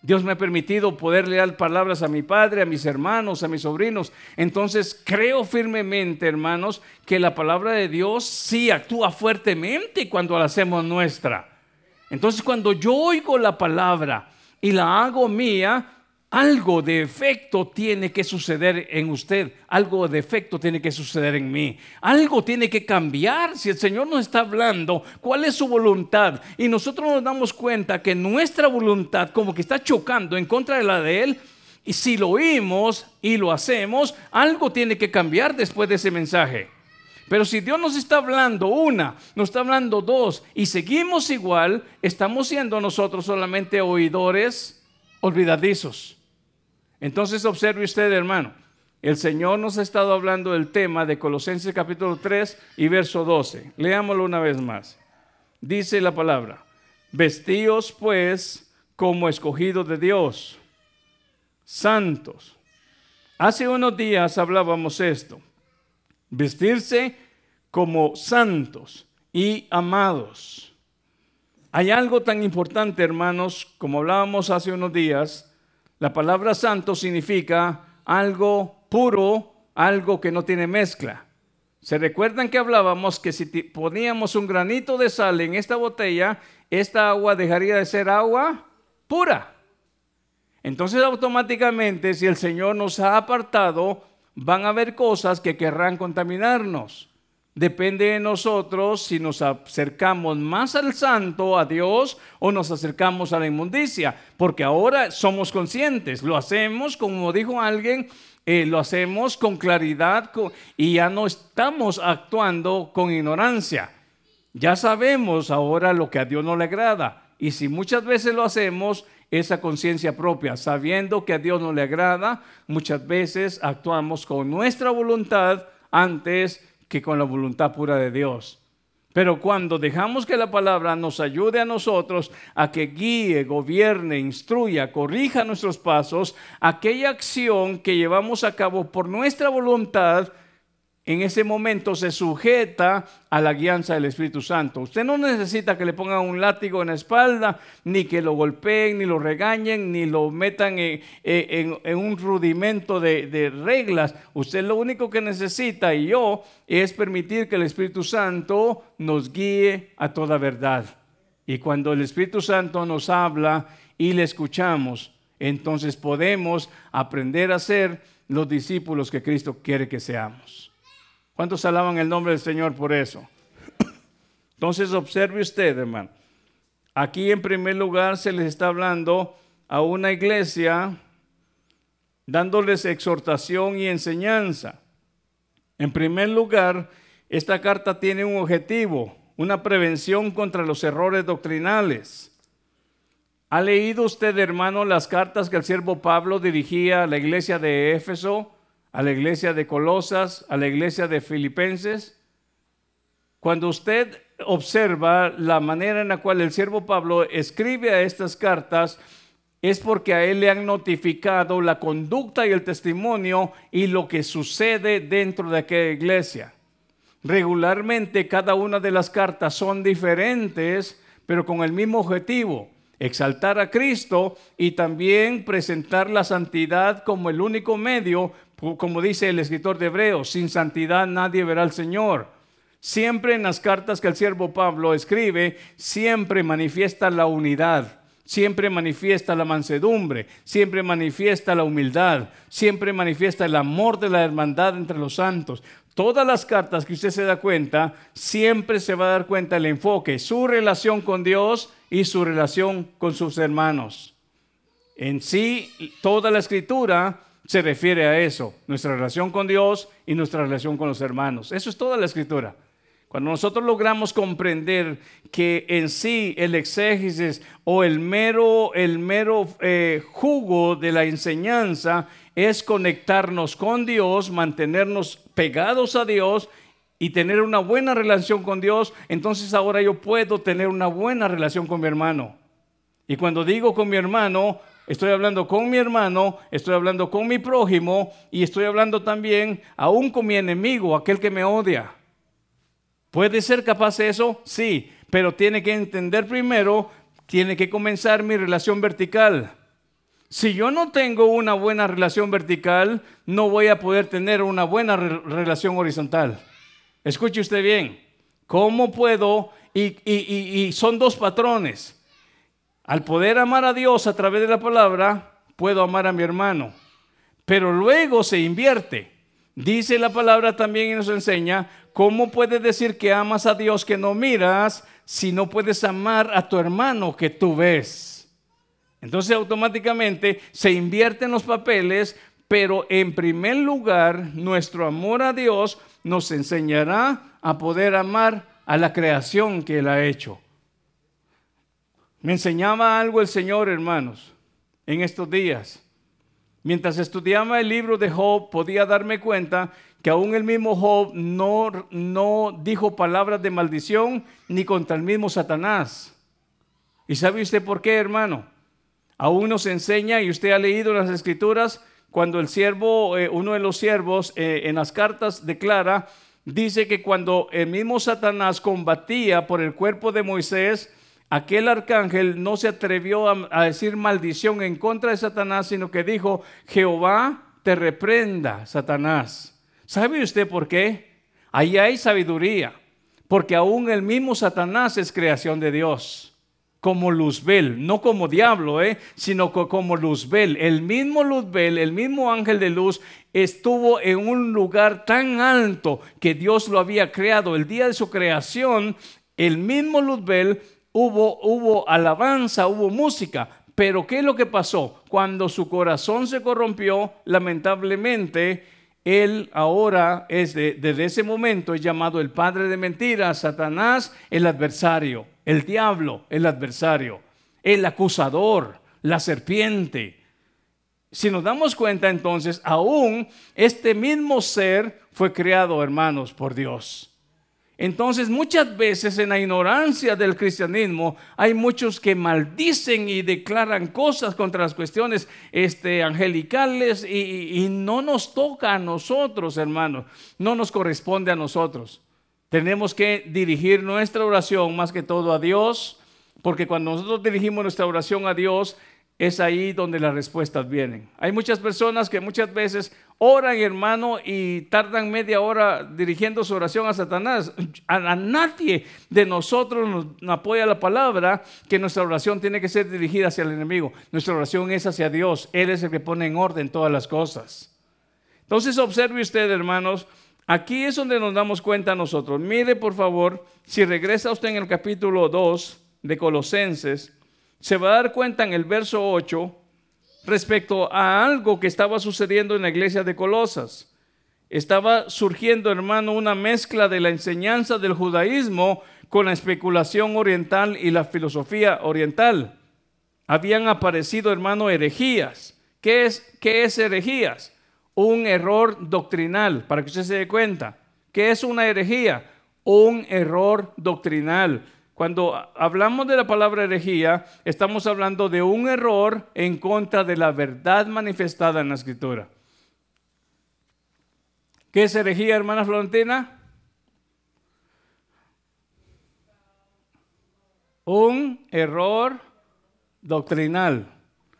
Dios me ha permitido poder leer palabras a mi padre, a mis hermanos, a mis sobrinos. Entonces creo firmemente, hermanos, que la palabra de Dios sí actúa fuertemente cuando la hacemos nuestra. Entonces cuando yo oigo la palabra y la hago mía, algo de efecto tiene que suceder en usted, algo de efecto tiene que suceder en mí, algo tiene que cambiar. Si el Señor nos está hablando, ¿cuál es su voluntad? Y nosotros nos damos cuenta que nuestra voluntad como que está chocando en contra de la de Él. Y si lo oímos y lo hacemos, algo tiene que cambiar después de ese mensaje. Pero si Dios nos está hablando una, nos está hablando dos, y seguimos igual, estamos siendo nosotros solamente oidores olvidadizos. Entonces observe usted, hermano, el Señor nos ha estado hablando del tema de Colosenses capítulo 3 y verso 12. Leámoslo una vez más. Dice la palabra, vestíos pues como escogidos de Dios, santos. Hace unos días hablábamos esto, vestirse como santos y amados. Hay algo tan importante, hermanos, como hablábamos hace unos días, la palabra santo significa algo puro, algo que no tiene mezcla. ¿Se recuerdan que hablábamos que si poníamos un granito de sal en esta botella, esta agua dejaría de ser agua pura? Entonces automáticamente si el Señor nos ha apartado, van a haber cosas que querrán contaminarnos. Depende de nosotros si nos acercamos más al santo, a Dios, o nos acercamos a la inmundicia, porque ahora somos conscientes, lo hacemos, como dijo alguien, eh, lo hacemos con claridad y ya no estamos actuando con ignorancia. Ya sabemos ahora lo que a Dios no le agrada. Y si muchas veces lo hacemos, esa conciencia propia, sabiendo que a Dios no le agrada, muchas veces actuamos con nuestra voluntad antes que con la voluntad pura de Dios. Pero cuando dejamos que la palabra nos ayude a nosotros a que guíe, gobierne, instruya, corrija nuestros pasos, aquella acción que llevamos a cabo por nuestra voluntad en ese momento se sujeta a la guianza del Espíritu Santo. Usted no necesita que le pongan un látigo en la espalda, ni que lo golpeen, ni lo regañen, ni lo metan en, un rudimento de, de, reglas. Usted lo único que necesita, y yo, es permitir que el Espíritu Santo nos guíe a toda verdad. Y cuando el Espíritu Santo nos habla y le escuchamos, entonces podemos aprender a ser los discípulos que Cristo quiere que seamos. ¿Cuántos alaban el nombre del Señor por eso? Entonces observe usted, hermano. Aquí en primer lugar se les está hablando a una iglesia dándoles exhortación y enseñanza. En primer lugar, esta carta tiene un objetivo, una prevención contra los errores doctrinales. ¿Ha leído usted, hermano, las cartas que el siervo Pablo dirigía a la iglesia de Éfeso? A la iglesia de Colosas, a la iglesia de Filipenses. Cuando usted observa la manera en la cual el siervo Pablo escribe a estas cartas, es porque a él le han notificado la conducta y el testimonio y lo que sucede dentro de aquella iglesia. Regularmente cada una de las cartas son diferentes, pero con el mismo objetivo, exaltar a Cristo y también presentar la santidad como el único medio como dice el escritor de Hebreos, sin santidad nadie verá al Señor. Siempre en las cartas que el siervo Pablo escribe, siempre manifiesta la unidad, siempre manifiesta la mansedumbre, siempre manifiesta la humildad, siempre manifiesta el amor de la hermandad entre los santos. Todas las cartas que usted se da cuenta, siempre se va a dar cuenta el enfoque, su relación con Dios y su relación con sus hermanos. En sí, toda la escritura se refiere a eso, nuestra relación con Dios y nuestra relación con los hermanos. Eso es toda la escritura. Cuando nosotros logramos comprender que en sí el exégesis o el mero, el mero eh, jugo de la enseñanza es conectarnos con Dios, mantenernos pegados a Dios y tener una buena relación con Dios, entonces ahora yo puedo tener una buena relación con mi hermano. Y cuando digo con mi hermano, estoy hablando con mi hermano, estoy hablando con mi prójimo y estoy hablando también aún con mi enemigo, aquel que me odia. ¿Puede ser capaz de eso? Sí, pero tiene que entender primero, tiene que comenzar mi relación vertical. Si yo no tengo una buena relación vertical, no voy a poder tener una buena relación horizontal. Escuche usted bien, ¿cómo puedo? Y, y son dos patrones. Al poder amar a Dios a través de la palabra, puedo amar a mi hermano. Pero luego se invierte. Dice la palabra también y nos enseña cómo puedes decir que amas a Dios que no miras si no puedes amar a tu hermano que tú ves. Entonces automáticamente se invierten los papeles, pero en primer lugar nuestro amor a Dios nos enseñará a poder amar a la creación que Él ha hecho. Me enseñaba algo el Señor, hermanos, en estos días. Mientras estudiaba el libro de Job, podía darme cuenta que aún el mismo Job no, no dijo palabras de maldición ni contra el mismo Satanás. ¿Y sabe usted por qué, hermano? Aún nos enseña, y usted ha leído las escrituras, cuando el siervo, eh, uno de los siervos eh, en las cartas declara, dice que cuando el mismo Satanás combatía por el cuerpo de Moisés, aquel arcángel no se atrevió a, decir maldición en contra de Satanás, sino que dijo, Jehová te reprenda, Satanás. ¿Sabe usted por qué? Ahí hay sabiduría, porque aún el mismo Satanás es creación de Dios como Luzbel, no como diablo, ¿eh? sino como Luzbel. El mismo Luzbel, el mismo ángel de luz, estuvo en un lugar tan alto que Dios lo había creado. El día de su creación, el mismo Luzbel, hubo, alabanza, hubo música. Pero ¿qué es lo que pasó? Cuando su corazón se corrompió, lamentablemente, él ahora es desde ese momento es llamado el padre de mentiras, Satanás, el adversario, el diablo, el adversario, el acusador, la serpiente. Si nos damos cuenta entonces, aún este mismo ser fue creado, hermanos, por Dios. Entonces muchas veces en la ignorancia del cristianismo hay muchos que maldicen y declaran cosas contra las cuestiones este, angelicales y, y no nos toca a nosotros, hermanos, no nos corresponde a nosotros. Tenemos que dirigir nuestra oración más que todo a Dios, porque cuando nosotros dirigimos nuestra oración a Dios, es ahí donde las respuestas vienen. Hay muchas personas que muchas veces oran, hermano, y tardan media hora dirigiendo su oración a Satanás. A, nadie de nosotros nos apoya la palabra que nuestra oración tiene que ser dirigida hacia el enemigo. Nuestra oración es hacia Dios. Él es el que pone en orden todas las cosas. Entonces observe usted, hermanos, aquí es donde nos damos cuenta nosotros. Mire, por favor, si regresa usted en el capítulo 2 de Colosenses, se va a dar cuenta en el verso 8 respecto a algo que estaba sucediendo en la iglesia de Colosas. Estaba surgiendo, hermano, una mezcla de la enseñanza del judaísmo con la especulación oriental y la filosofía oriental. Habían aparecido, hermano, herejías. ¿Qué es, qué es herejías? Un error doctrinal, para que usted se dé cuenta. ¿Qué es una herejía? Un error doctrinal. Cuando hablamos de la palabra herejía, estamos hablando de un error en contra de la verdad manifestada en la escritura. ¿Qué es herejía, hermana Florentina? Un error doctrinal.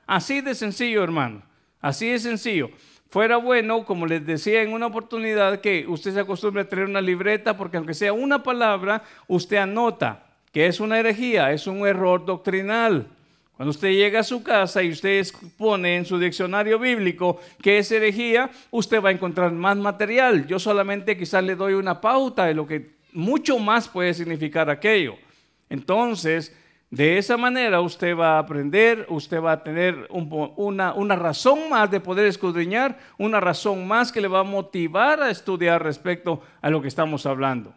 Así de sencillo, hermano. Así de sencillo. Fuera bueno, como les decía en una oportunidad, que usted se acostumbre a tener una libreta, porque aunque sea una palabra, usted anota. ¿Qué es una herejía? Es un error doctrinal. Cuando usted llega a su casa y usted pone en su diccionario bíblico qué es herejía, usted va a encontrar más material. Yo solamente quizás le doy una pauta de lo que mucho más puede significar aquello. Entonces, de esa manera usted va a aprender, usted va a tener una, una razón más de poder escudriñar, una razón más que le va a motivar a estudiar respecto a lo que estamos hablando.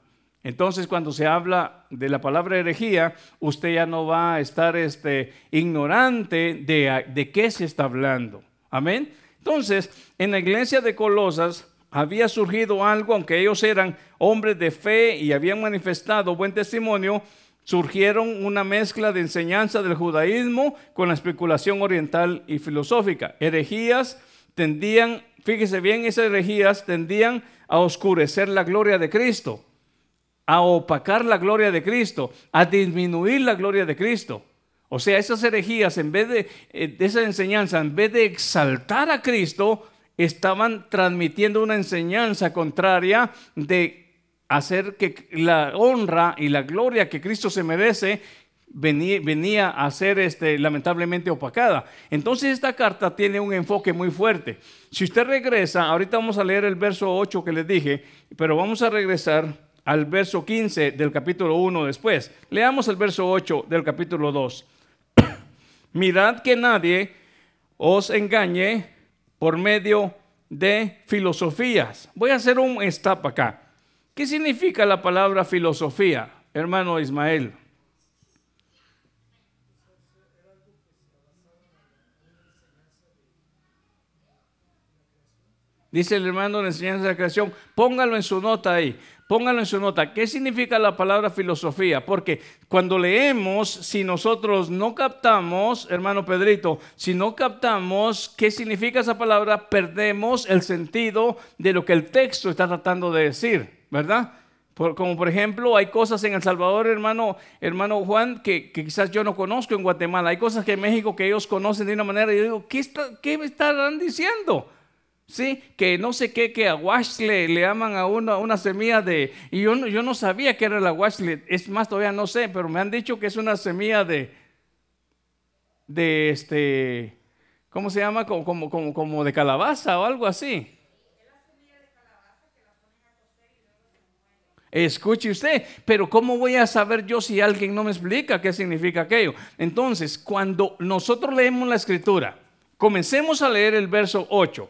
Entonces, cuando se habla de la palabra herejía, usted ya no va a estar este, ignorante de, de qué se está hablando. Amén. Entonces, en la iglesia de Colosas había surgido algo, aunque ellos eran hombres de fe y habían manifestado buen testimonio, surgieron una mezcla de enseñanza del judaísmo con la especulación oriental y filosófica. Herejías tendían, fíjese bien, esas herejías tendían a oscurecer la gloria de Cristo a opacar la gloria de Cristo, a disminuir la gloria de Cristo. O sea, esas herejías, en vez de, eh, de, esa enseñanza, en vez de exaltar a Cristo, estaban transmitiendo una enseñanza contraria de hacer que la honra y la gloria que Cristo se merece venía, venía a ser este, lamentablemente opacada. Entonces esta carta tiene un enfoque muy fuerte. Si usted regresa, ahorita vamos a leer el verso 8 que les dije, pero vamos a regresar al verso 15 del capítulo 1 después. Leamos el verso 8 del capítulo 2. [clears throat] Mirad que nadie os engañe por medio de filosofías. Voy a hacer un stop acá. ¿Qué significa la palabra filosofía, hermano Ismael? Dice el hermano de la enseñanza de la creación, póngalo en su nota ahí. Pónganlo en su nota. ¿Qué significa la palabra filosofía? Porque cuando leemos, si nosotros no captamos, hermano Pedrito, si no captamos qué significa esa palabra, perdemos el sentido de lo que el texto está tratando de decir, ¿verdad? como por ejemplo, hay cosas en El Salvador, hermano, hermano Juan, que, quizás yo no conozco en Guatemala. Hay cosas que en México que ellos conocen de una manera y yo digo, ¿qué, está, qué me estarán diciendo? Sí, que no sé qué, que aguash le, le aman a una, una semilla de... Y yo, no- yo no sabía que era el aguash, es más, todavía no sé, pero me han dicho que es una semilla de... De este... ¿Cómo se llama? Como, como, como, como de calabaza o algo así. Escuche usted, pero ¿cómo voy a saber yo si alguien no me explica qué significa aquello? Entonces, cuando nosotros leemos la escritura, comencemos a leer el verso 8.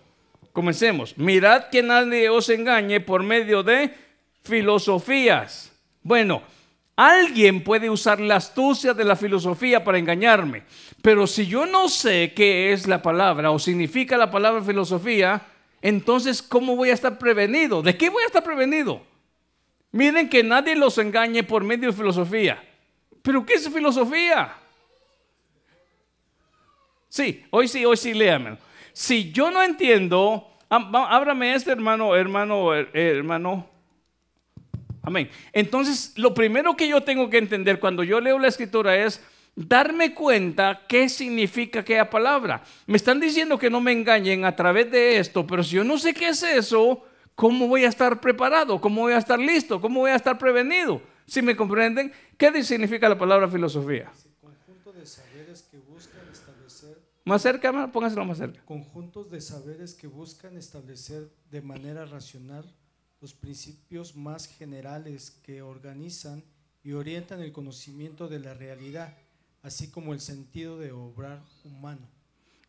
Comencemos. Mirad que nadie os engañe por medio de filosofías. Bueno, alguien puede usar la astucia de la filosofía para engañarme, pero si yo no sé qué es la palabra o significa la palabra filosofía, entonces ¿cómo voy a estar prevenido? ¿De qué voy a estar prevenido? Miren que nadie los engañe por medio de filosofía. ¿Pero qué es filosofía? Sí, hoy sí, hoy sí, léamelo. Si yo no entiendo, ábrame este hermano, hermano, her- hermano. Amén. Entonces, lo primero que yo tengo que entender cuando yo leo la escritura es darme cuenta qué significa aquella palabra. Me están diciendo que no me engañen a través de esto, pero si yo no sé qué es eso, ¿cómo voy a estar preparado? ¿Cómo voy a estar listo? ¿Cómo voy a estar prevenido? Si me comprenden, ¿qué significa la palabra filosofía? Conjunto de saberes que buscan establecer Más cerca, hermano, póngaselo más cerca. conjuntos de saberes que buscan establecer de manera racional los principios más generales que organizan y orientan el conocimiento de la realidad, así como el sentido de obrar humano.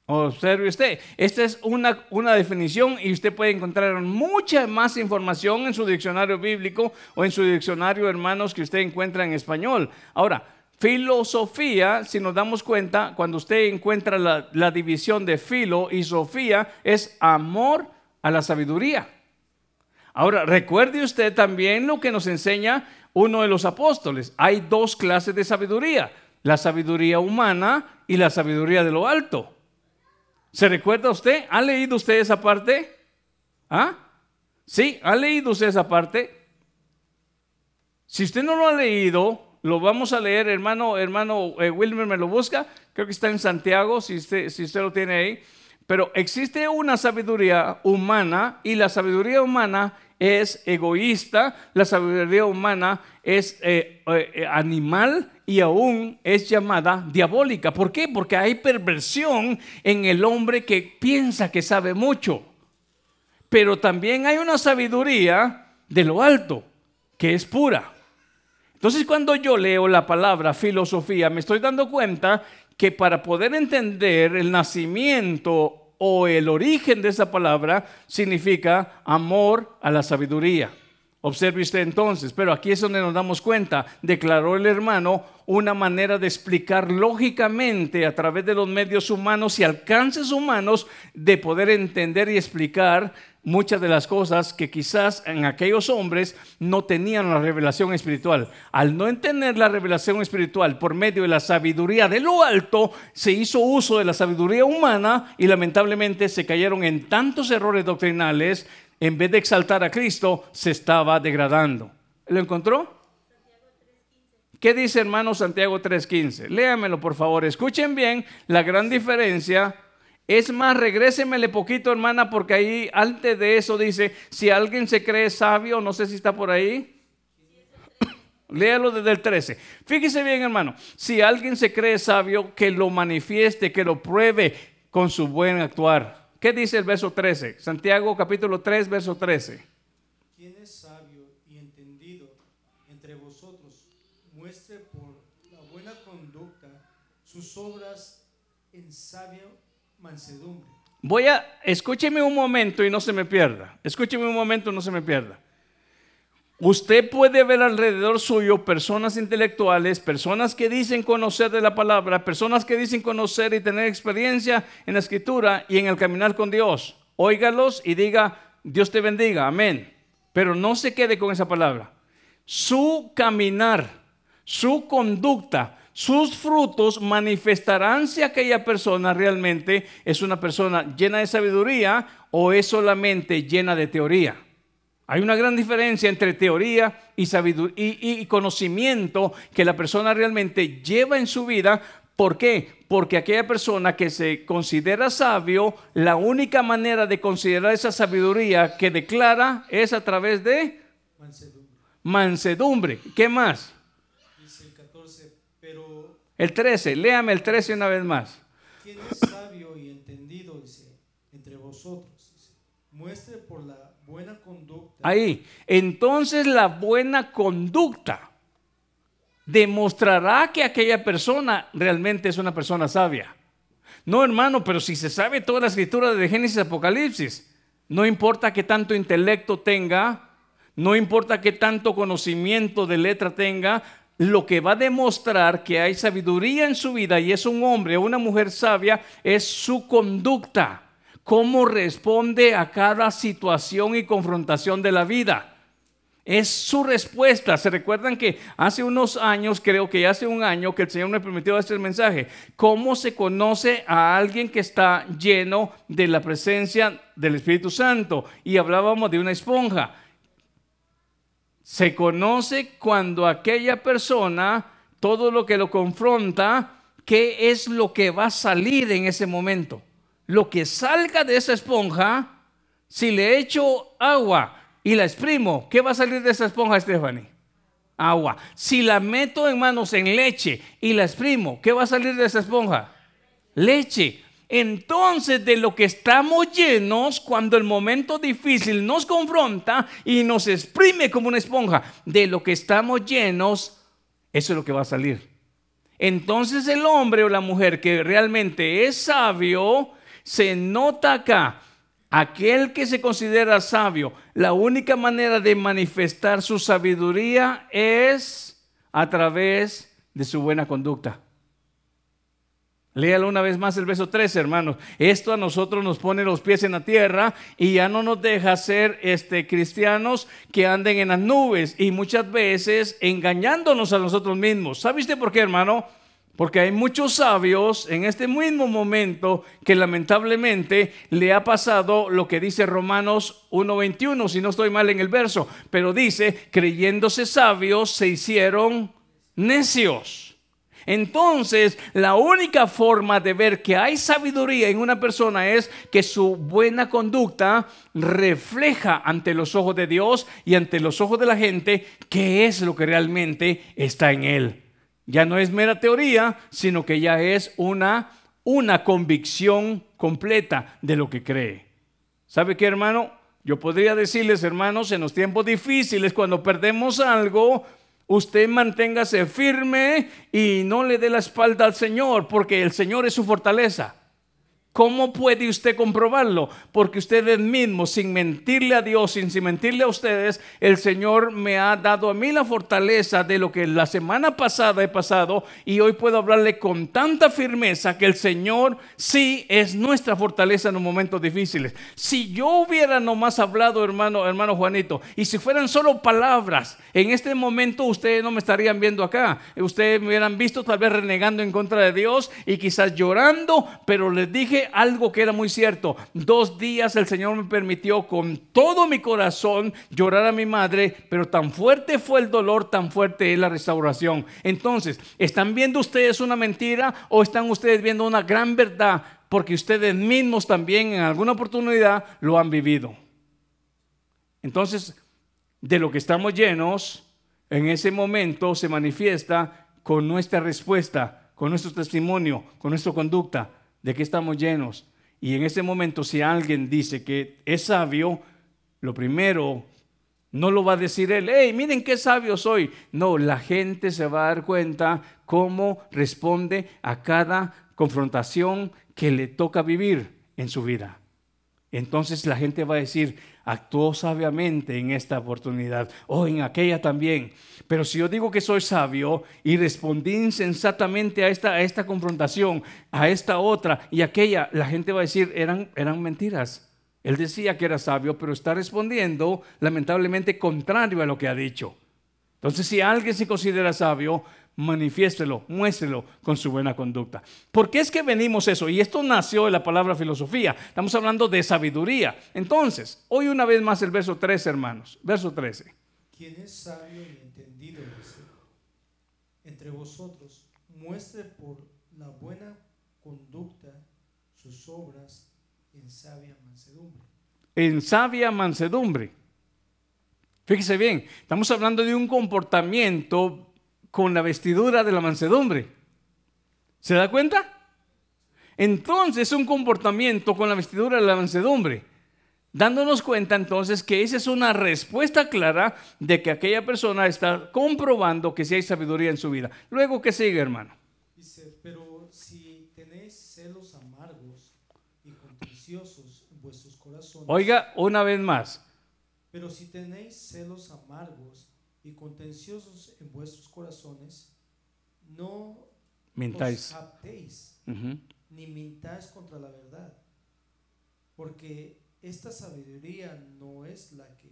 Observe usted, esta es una, una definición y usted puede encontrar mucha más información en su diccionario bíblico o en su diccionario, hermanos, que usted encuentra en español. Ahora, filosofía, si nos damos cuenta, cuando usted encuentra la, división de filo y sofía, es amor a la sabiduría. Ahora, recuerde usted también lo que nos enseña uno de los apóstoles. Hay dos clases de sabiduría, la sabiduría humana y la sabiduría de lo alto. ¿Se recuerda usted? ¿Ha leído usted esa parte? ¿Ah? ¿Sí? ¿Ha leído usted esa parte? Si usted no lo ha leído, lo vamos a leer, hermano, hermano eh, Wilmer me lo busca, creo que está en Santiago, si usted, si usted lo tiene ahí. Pero existe una sabiduría humana y la sabiduría humana es egoísta, la sabiduría humana es eh, eh, animal y aún es llamada diabólica. ¿Por qué? Porque hay perversión en el hombre que piensa que sabe mucho. Pero también hay una sabiduría de lo alto, que es pura. Entonces cuando yo leo la palabra filosofía, me estoy dando cuenta que para poder entender el nacimiento o el origen de esa palabra, significa amor a la sabiduría. Observe usted entonces, pero aquí es donde nos damos cuenta, declaró el hermano una manera de explicar lógicamente a través de los medios humanos y alcances humanos de poder entender y explicar muchas de las cosas que quizás en aquellos hombres no tenían la revelación espiritual. Al no entender la revelación espiritual por medio de la sabiduría de lo alto, se hizo uso de la sabiduría humana y lamentablemente se cayeron en tantos errores doctrinales en vez de exaltar a Cristo, se estaba degradando. ¿Lo encontró? ¿Qué dice hermano Santiago 3.15? Léamelo por favor. Escuchen bien la gran diferencia. Es más, regrésemele poquito hermana porque ahí antes de eso dice, si alguien se cree sabio, no sé si está por ahí. Léalo desde el 13. Fíjese bien hermano, si alguien se cree sabio, que lo manifieste, que lo pruebe con su buen actuar. ¿Qué dice el verso 13? Santiago capítulo 3, verso 13. ¿Quién es sabio y entendido entre vosotros? Muestre por la buena conducta sus obras en sabia mansedumbre. Voy a, escúcheme un momento y no se me pierda. Escúcheme un momento y no se me pierda. Usted puede ver alrededor suyo personas intelectuales, personas que dicen conocer de la palabra, personas que dicen conocer y tener experiencia en la escritura y en el caminar con Dios. Óigalos y diga, Dios te bendiga, amén. Pero no se quede con esa palabra. Su caminar, su conducta, sus frutos manifestarán si aquella persona realmente es una persona llena de sabiduría o es solamente llena de teoría. Hay una gran diferencia entre teoría y, y, y, conocimiento que la persona realmente lleva en su vida ¿Por qué? Porque aquella persona que se considera sabio, la única manera de considerar esa sabiduría que declara es a través de Mansedumbre. mansedumbre. ¿Qué más? Dice el 14, pero El 13, léame el 13 una vez más. ¿quién es sabio y entendido? Dice, entre vosotros. Dice, muestre por la buena conducta. Ahí. Entonces la buena conducta demostrará que aquella persona realmente es una persona sabia. No, hermano, pero si se sabe toda la escritura de Génesis Apocalipsis, no importa qué tanto intelecto tenga, no importa qué tanto conocimiento de letra tenga, lo que va a demostrar que hay sabiduría en su vida y es un hombre o una mujer sabia es su conducta, cómo responde a cada situación y confrontación de la vida. Es su respuesta. ¿Se recuerdan que hace unos años, creo que hace un año, que el Señor me permitió hacer el mensaje? ¿Cómo se conoce a alguien que está lleno de la presencia del Espíritu Santo? Y hablábamos de una esponja. Se conoce cuando aquella persona, todo lo que lo confronta, ¿qué es lo que va a salir en ese momento? Lo que salga de esa esponja, si le echo agua y la exprimo, ¿qué va a salir de esa esponja, Stephanie? Agua. Si la meto en manos en leche y la exprimo, ¿qué va a salir de esa esponja? Leche. Entonces, de lo que estamos llenos, cuando el momento difícil nos confronta y nos exprime como una esponja, de lo que estamos llenos, eso es lo que va a salir. Entonces el hombre o la mujer que realmente es sabio, se nota acá, aquel que se considera sabio, la única manera de manifestar su sabiduría es a través de su buena conducta. Léalo una vez más el verso 13, hermanos. Esto a nosotros nos pone los pies en la tierra y ya no nos deja ser este, cristianos que anden en las nubes y muchas veces engañándonos a nosotros mismos. ¿Sabe usted por qué, hermano? Porque hay muchos sabios en este mismo momento que lamentablemente le ha pasado lo que dice Romanos 1.21, si no estoy mal en el verso, pero dice, creyéndose sabios se hicieron necios. Entonces, la única forma de ver que hay sabiduría en una persona es que su buena conducta refleja ante los ojos de Dios y ante los ojos de la gente qué es lo que realmente está en él. Ya no es mera teoría, sino que ya es una, una convicción completa de lo que cree. ¿Sabe qué, hermano? Yo podría decirles, hermanos, en los tiempos difíciles, cuando perdemos algo, usted manténgase firme y no le dé la espalda al Señor, porque el Señor es su fortaleza. ¿Cómo puede usted comprobarlo? Porque ustedes mismos, sin mentirle a Dios, sin, sin, mentirle a ustedes, el Señor me ha dado a mí la fortaleza de lo que la semana pasada he pasado y hoy puedo hablarle con tanta firmeza que el Señor sí es nuestra fortaleza en los momentos difíciles. Si yo hubiera nomás hablado, hermano, hermano Juanito, y si fueran solo palabras, en este momento ustedes no me estarían viendo acá. Ustedes me hubieran visto tal vez renegando en contra de Dios y quizás llorando, pero les dije algo que era muy cierto. Dos días el Señor me permitió con todo mi corazón llorar a mi madre, pero tan fuerte fue el dolor, tan fuerte es la restauración. Entonces, ¿están viendo ustedes una mentira o están ustedes viendo una gran verdad? Porque ustedes mismos también en alguna oportunidad lo han vivido. Entonces, de lo que estamos llenos, en ese momento se manifiesta con nuestra respuesta, con nuestro testimonio, con nuestra conducta de qué estamos llenos. Y en ese momento, si alguien dice que es sabio, lo primero, no lo va a decir él, hey, miren qué sabio soy. No, la gente se va a dar cuenta cómo responde a cada confrontación que le toca vivir en su vida. Entonces la gente va a decir, actuó sabiamente en esta oportunidad o en aquella también. Pero si yo digo que soy sabio y respondí insensatamente a esta, a esta confrontación, a esta otra y aquella, la gente va a decir, eran, eran mentiras. Él decía que era sabio, pero está respondiendo lamentablemente contrario a lo que ha dicho. Entonces, si alguien se considera sabio, manifiéstelo, muéstrelo con su buena conducta. ¿Por qué es que venimos eso? Y esto nació de la palabra filosofía. Estamos hablando de sabiduría. Entonces, hoy una vez más el verso 13, hermanos. Verso 13. ¿Quién es sabio entre vosotros? Muestre por la buena conducta, sus obras en sabia mansedumbre. En sabia mansedumbre. Fíjese bien, estamos hablando de un comportamiento con la vestidura de la mansedumbre. ¿Se da cuenta? Entonces, un comportamiento con la vestidura de la mansedumbre. Dándonos cuenta entonces que esa es una respuesta clara de que aquella persona está comprobando que sí hay sabiduría en su vida. Luego, ¿qué sigue, hermano? Dice, pero si tenéis celos amargos y contenciosos en vuestros corazones. Oiga, una vez más. Pero si tenéis celos amargos y contenciosos en vuestros corazones, no Mintáis. os aptéis, Ujú. ni mintáis contra la verdad. Porque esta sabiduría no es la que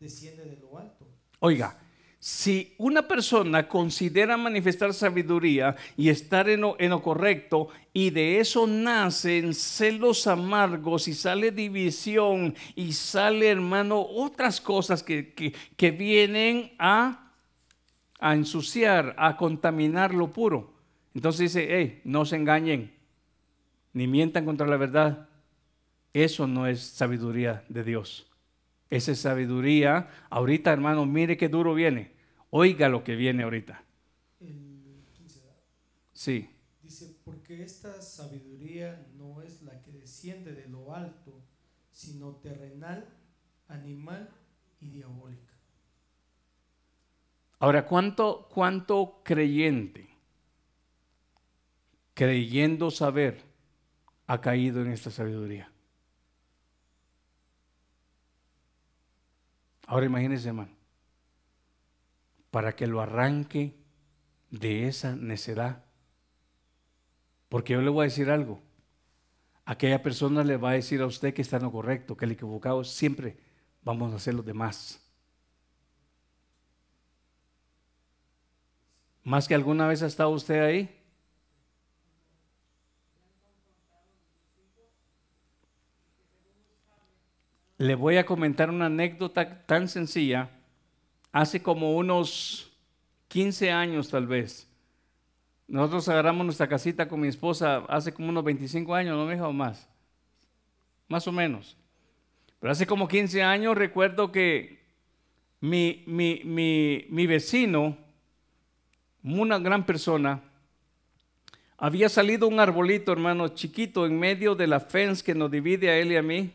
desciende de lo alto, Oiga, si una persona considera manifestar sabiduría y estar en lo, correcto y de eso nacen celos amargos y sale división y sale, hermano, otras cosas que, que- que vienen a, a ensuciar, a contaminar lo puro. Entonces dice, hey, no se engañen, ni mientan contra la verdad. Eso no es sabiduría de Dios. Esa es sabiduría. Ahorita, hermano, mire qué duro viene. Oiga lo que viene ahorita. el 15 Sí. dice, porque esta sabiduría no es la que desciende de lo alto, sino terrenal, animal y diabólica. Ahora, ¿cuánto, cuánto creyente, creyendo saber, ha caído en esta sabiduría? Ahora imagínese, hermano, para que lo arranque de esa necedad. Porque yo le voy a decir algo. Aquella persona le va a decir a usted que está en lo correcto, que el equivocado siempre vamos a hacer los demás. Más que alguna vez ha estado usted ahí. Le voy a comentar una anécdota tan sencilla. Hace como unos 15 años tal vez. Nosotros agarramos nuestra casita con mi esposa hace como unos 25 años, ¿no me o más? Más o menos. Pero hace como 15 años recuerdo que mi, mi, mi, mi vecino, una gran persona, había salido un arbolito, hermano, chiquito, en medio de la fence que nos divide a él y a mí.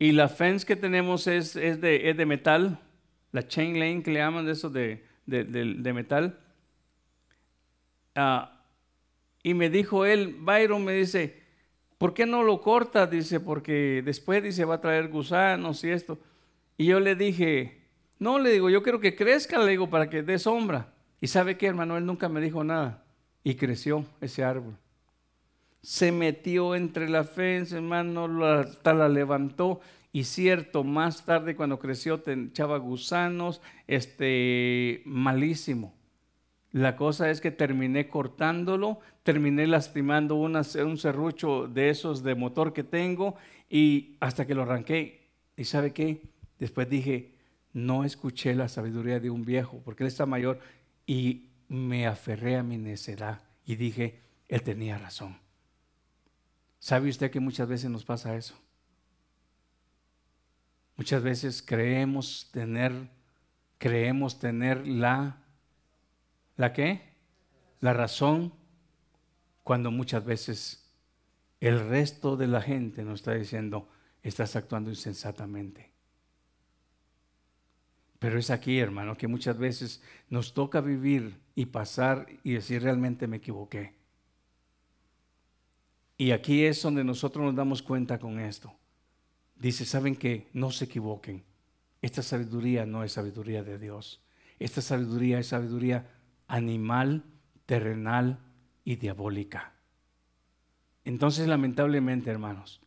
Y la fence que tenemos es, es, de, es de metal, la chain lane que le llaman de eso de, de, de- metal. Ah, y me dijo él, Byron me dice, ¿por qué no lo cortas? Dice, porque después dice va a traer gusanos y esto. Y yo le dije, no, le digo, yo quiero que crezca, le digo, para que dé sombra. Y sabe qué, hermano, él nunca me dijo nada. Y creció ese árbol. Se metió entre la fence, hermano, hasta la levantó. Y cierto, más tarde cuando creció te echaba gusanos, este, malísimo. La cosa es que terminé cortándolo, terminé lastimando un serrucho de esos de motor que tengo y hasta que lo arranqué. ¿Y sabe qué? Después dije, no escuché la sabiduría de un viejo, porque él está mayor, y me aferré a mi necedad y dije, él tenía razón. ¿Sabe usted que muchas veces nos pasa eso? Muchas veces creemos tener, creemos tener la ¿La qué? La razón cuando muchas veces el resto de la gente nos está diciendo, estás actuando insensatamente. Pero es aquí, hermano, que muchas veces nos toca vivir y pasar y decir, realmente me equivoqué. Y aquí es donde nosotros nos damos cuenta con esto. Dice, ¿saben qué? No se equivoquen. Esta sabiduría no es sabiduría de Dios. Esta sabiduría es sabiduría animal, terrenal y diabólica. Entonces, lamentablemente, hermanos,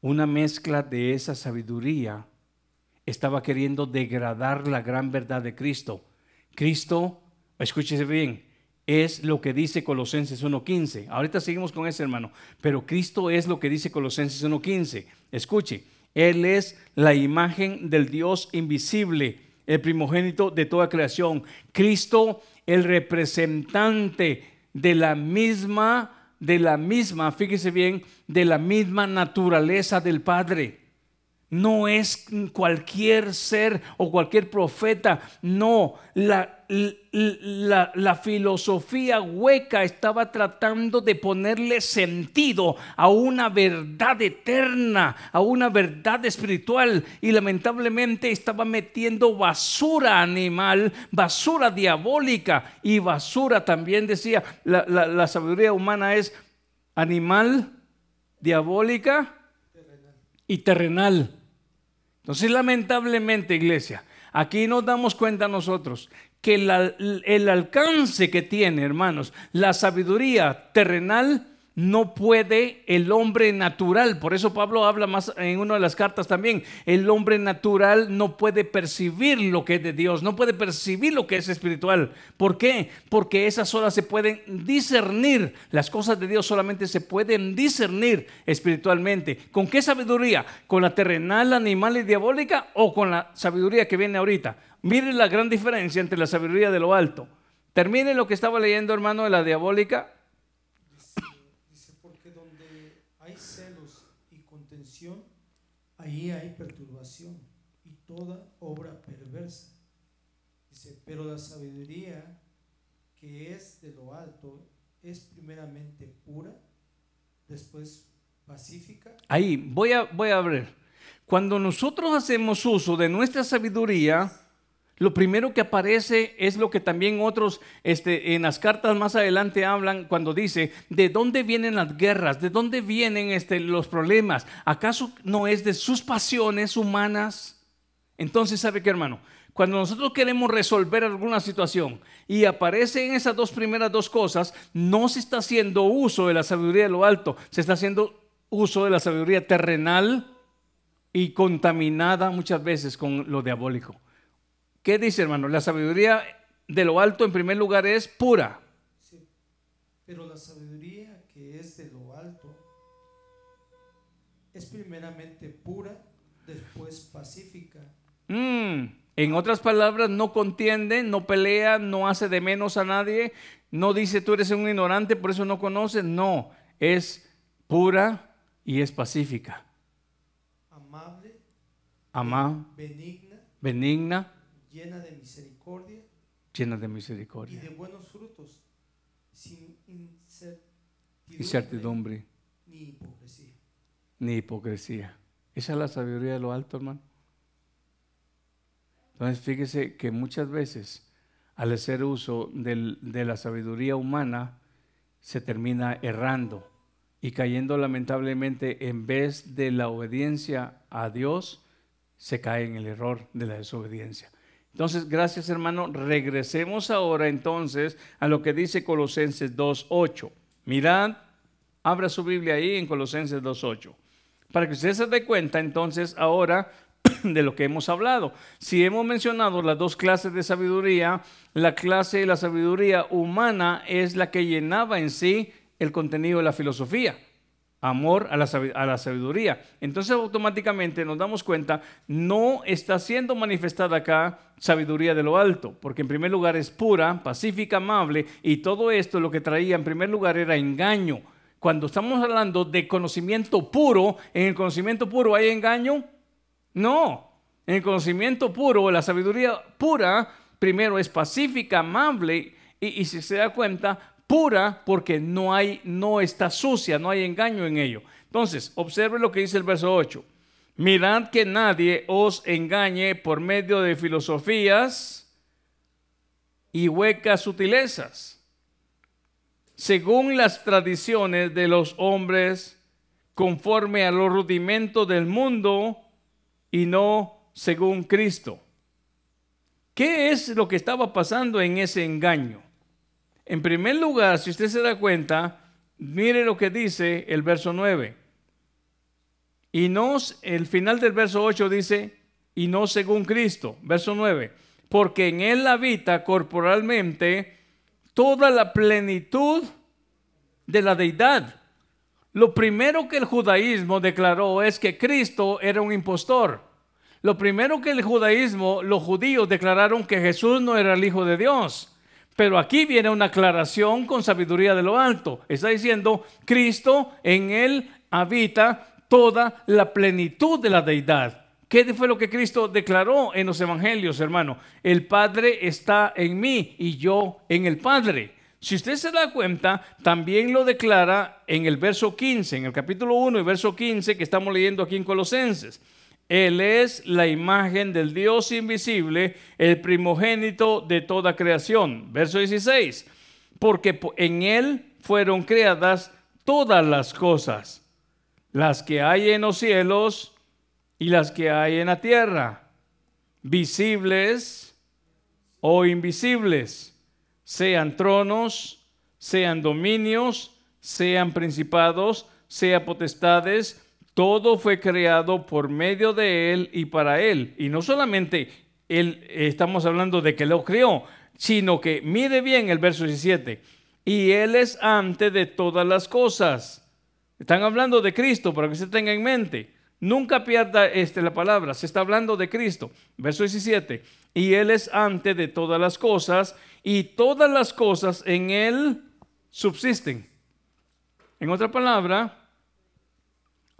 una mezcla de esa sabiduría estaba queriendo degradar la gran verdad de Cristo. Cristo, escúchese bien, es lo que dice Colosenses 1.15. Ahorita seguimos con ese hermano, pero Cristo es lo que dice Colosenses 1.15. Escuche, Él es la imagen del Dios invisible, el primogénito de toda creación. Cristo, el representante de la misma, de la misma, fíjese bien, de la misma naturaleza del Padre. No es cualquier ser o cualquier profeta, no, la, la, filosofía hueca estaba tratando de ponerle sentido a una verdad eterna, a una verdad espiritual y lamentablemente estaba metiendo basura animal, basura diabólica y basura también decía, la, la sabiduría humana es animal, diabólica y terrenal. Entonces lamentablemente iglesia, Aquí nos damos cuenta nosotros que el alcance que tiene, hermanos, la sabiduría terrenal no puede el hombre natural. Por eso Pablo habla más en una de las cartas también. El hombre natural no puede percibir lo que es de Dios, no puede percibir lo que es espiritual. ¿Por qué? Porque esas horas se pueden discernir. Las cosas de Dios solamente se pueden discernir espiritualmente. ¿Con qué sabiduría? ¿Con la terrenal, animal y diabólica o con la sabiduría que viene ahorita? Miren la gran diferencia entre la sabiduría de lo alto. Termine lo que estaba leyendo, hermano, de la diabólica ahí hay perturbación y toda obra perversa. Dice, pero la sabiduría que es de lo alto es primeramente pura, después pacífica. Ahí, voy a, voy a ver. Cuando nosotros hacemos uso de nuestra sabiduría, lo primero que aparece es lo que también otros este, en las cartas más adelante hablan cuando dice, ¿de dónde vienen las guerras? ¿De dónde vienen este, los problemas? ¿Acaso no es de sus pasiones humanas? Entonces, ¿sabe qué hermano? Cuando nosotros queremos resolver alguna situación y aparecen esas dos primeras dos cosas, no se está haciendo uso de la sabiduría de lo alto, se está haciendo uso de la sabiduría terrenal y contaminada muchas veces con lo diabólico. ¿Qué dice, hermano? La sabiduría de lo alto en primer lugar es pura. Sí, pero la sabiduría que es de lo alto es primeramente pura, después pacífica. Mm, en otras palabras, no contiende, no pelea, no hace de menos a nadie, no dice tú eres un ignorante, por eso no conoces. No, es pura y es pacífica. Amable, Ama, benigna, benigna llena de misericordia, llena de misericordia y de buenos frutos, sin incertidumbre, ni hipocresía. Ni hipocresía. Esa es la sabiduría de lo alto, hermano. Entonces, fíjese que muchas veces, al hacer uso de la sabiduría humana, se termina errando y cayendo lamentablemente en vez de la obediencia a Dios, se cae en el error de la desobediencia. Entonces, gracias hermano. Regresemos ahora entonces a lo que dice Colosenses 2.8. Mirad, abra su Biblia ahí en Colosenses 2.8. Para que usted se dé cuenta entonces ahora [clears throat] de lo que hemos hablado. Si hemos mencionado las dos clases de sabiduría, la clase de la sabiduría humana es la que llenaba en sí el contenido de la filosofía amor a la, sabiduría. Entonces automáticamente nos damos cuenta, no está siendo manifestada acá sabiduría de lo alto, porque en primer lugar es pura, pacífica, amable, y todo esto lo que traía en primer lugar era engaño. Cuando estamos hablando de conocimiento puro, ¿en el conocimiento puro hay engaño? No, en el conocimiento puro, la sabiduría pura, primero es pacífica, amable, y, si se da cuenta, porque no hay no está sucia, no hay engaño en ello. Entonces, observe lo que dice el verso 8. Mirad que nadie os engañe por medio de filosofías y huecas sutilezas, según las tradiciones de los hombres, conforme a los rudimentos del mundo y no según Cristo. ¿Qué es lo que estaba pasando en ese engaño? En primer lugar, si usted se da cuenta, mire lo que dice el verso 9. Y no, el final del verso 8 dice, y no según Cristo. Verso 9. Porque en él habita corporalmente toda la plenitud de la deidad. Lo primero que el judaísmo declaró es que Cristo era un impostor. Lo primero que el judaísmo, los judíos declararon que Jesús no era el Hijo de Dios. Pero aquí viene una aclaración con sabiduría de lo alto. Está diciendo, Cristo en él habita toda la plenitud de la deidad. ¿Qué fue lo que Cristo declaró en los evangelios, hermano? El Padre está en mí y yo en el Padre. Si usted se da cuenta, también lo declara en el verso 15, en el capítulo 1 y verso 15 que estamos leyendo aquí en Colosenses. Él es la imagen del Dios invisible, el primogénito de toda creación. Verso 16. Porque en Él fueron creadas todas las cosas, las que hay en los cielos y las que hay en la tierra, visibles o invisibles, sean tronos, sean dominios, sean principados, sean potestades, todo fue creado por medio de Él y para Él. Y no solamente Él, estamos hablando de que lo creó, sino que mire bien el verso 17. Y Él es antes de todas las cosas. Están hablando de Cristo para que se tenga en mente. Nunca pierda este, la palabra, se está hablando de Cristo. Verso 17. Y Él es antes de todas las cosas y todas las cosas en Él subsisten. En otra palabra,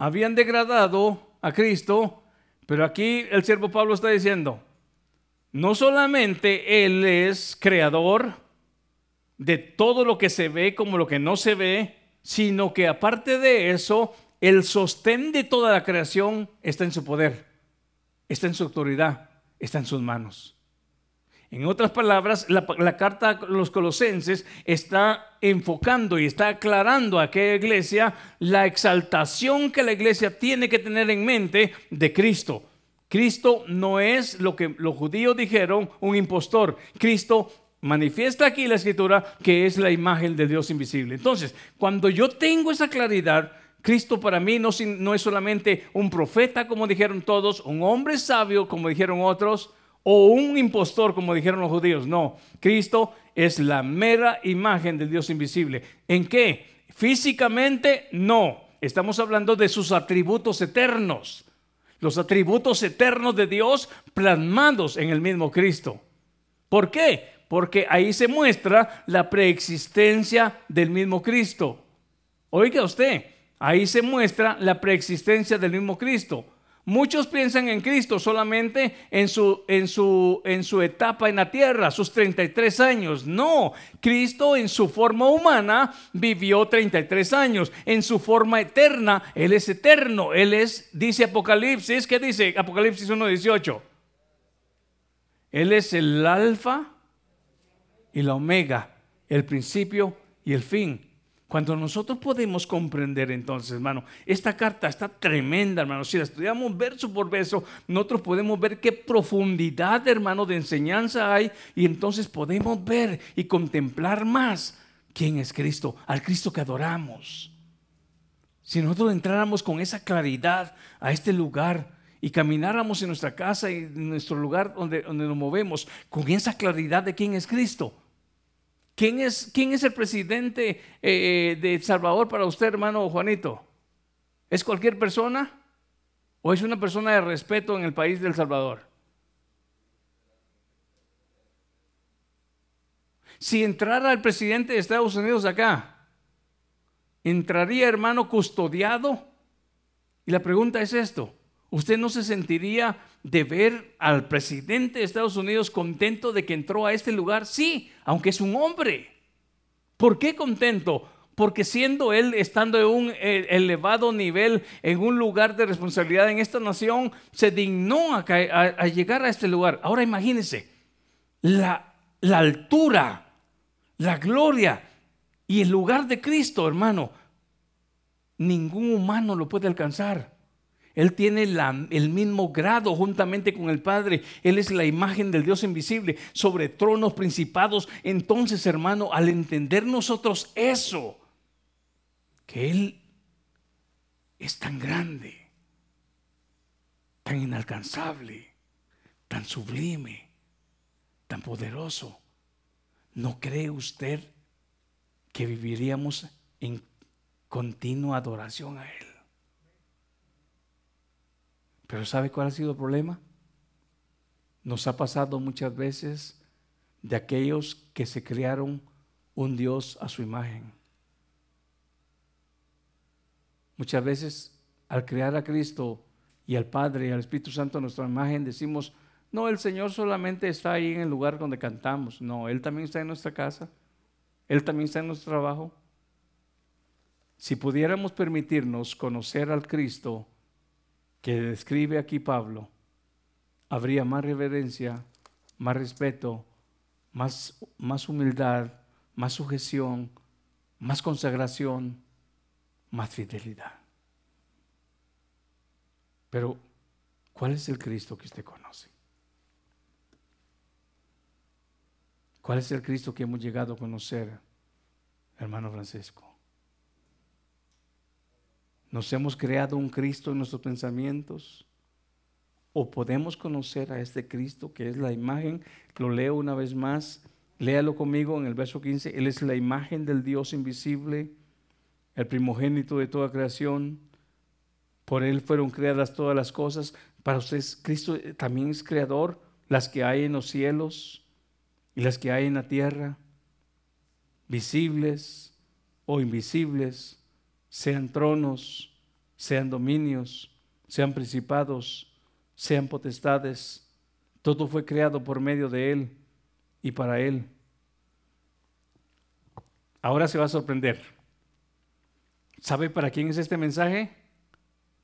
habían degradado a Cristo, pero aquí el siervo Pablo está diciendo, no solamente Él es creador de todo lo que se ve como lo que no se ve, sino que aparte de eso, el sostén de toda la creación está en su poder, está en su autoridad, está en sus manos. En otras palabras, la, carta a los colosenses está enfocando y está aclarando a aquella iglesia la exaltación que la iglesia tiene que tener en mente de Cristo. Cristo no es lo que los judíos dijeron, un impostor. Cristo manifiesta aquí la escritura que es la imagen del Dios invisible. Entonces, cuando yo tengo esa claridad, Cristo para mí no, no es solamente un profeta, como dijeron todos, un hombre sabio, como dijeron otros, o un impostor, como dijeron los judíos. No, Cristo es la mera imagen del Dios invisible. ¿En qué? Físicamente, no. Estamos hablando de sus atributos eternos. Los atributos eternos de Dios plasmados en el mismo Cristo. ¿Por qué? Porque ahí se muestra la preexistencia del mismo Cristo. Oiga usted, ahí se muestra la preexistencia del mismo Cristo. Muchos piensan en Cristo solamente en su, en, su, en su etapa en la tierra, sus 33 años. No, Cristo en su forma humana vivió 33 años. En su forma eterna, Él es eterno. Él es, dice Apocalipsis, ¿qué dice Apocalipsis 1.18? Él es el alfa y la omega, el principio y el fin. Cuando nosotros podemos comprender entonces, hermano, esta carta está tremenda, hermano. Si la estudiamos verso por verso, nosotros podemos ver qué profundidad, hermano, de enseñanza hay y entonces podemos ver y contemplar más quién es Cristo, al Cristo que adoramos. Si nosotros entráramos con esa claridad a este lugar y camináramos en nuestra casa y en nuestro lugar donde, donde nos movemos con esa claridad de quién es Cristo, ¿Quién es, quién es el presidente eh, eh, de El Salvador para usted, hermano Juanito? ¿Es cualquier persona? ¿O es una persona de respeto en el país de El Salvador? Si entrara el presidente de Estados Unidos acá, ¿entraría hermano custodiado? Y la pregunta es esto, ¿usted no se sentiría de ver al presidente de Estados Unidos contento de que entró a este lugar? Sí, aunque es un hombre. ¿Por qué contento? Porque siendo él, estando en un eh, elevado nivel, en un lugar de responsabilidad en esta nación, se dignó a, llegar a este lugar. Ahora imagínense, la altura, la gloria y el lugar de Cristo, hermano, ningún humano lo puede alcanzar. Él tiene el mismo grado juntamente con el Padre. Él es la imagen del Dios invisible sobre tronos principados. Entonces, hermano, al entender nosotros eso, que Él es tan grande, tan inalcanzable, tan sublime, tan poderoso, ¿no cree usted que viviríamos en continua adoración a Él? Pero ¿sabe cuál ha sido el problema? Nos ha pasado muchas veces de aquellos que se crearon un Dios a su imagen. Muchas veces al crear a Cristo y al Padre y al Espíritu Santo a nuestra imagen decimos, no, el Señor solamente está ahí en el lugar donde cantamos. No, Él también está en nuestra casa. Él también está en nuestro trabajo. Si pudiéramos permitirnos conocer al Cristo que describe aquí Pablo, habría más reverencia, más respeto, más, más humildad, más sujeción, más consagración, más fidelidad. Pero, ¿cuál es el Cristo que usted conoce? ¿Cuál es el Cristo que hemos llegado a conocer, hermano Francisco? ¿Nos hemos creado un Cristo en nuestros pensamientos? ¿O podemos conocer a este Cristo que es la imagen? Lo leo una vez más. Léalo conmigo en el verso 15. Él es la imagen del Dios invisible, el primogénito de toda creación. Por Él fueron creadas todas las cosas. Para ustedes, Cristo también es creador, las que hay en los cielos y las que hay en la tierra, visibles o invisibles, sean tronos, sean dominios, sean principados, sean potestades. Todo fue creado por medio de Él y para Él. Ahora se va a sorprender. ¿Sabe para quién es este mensaje?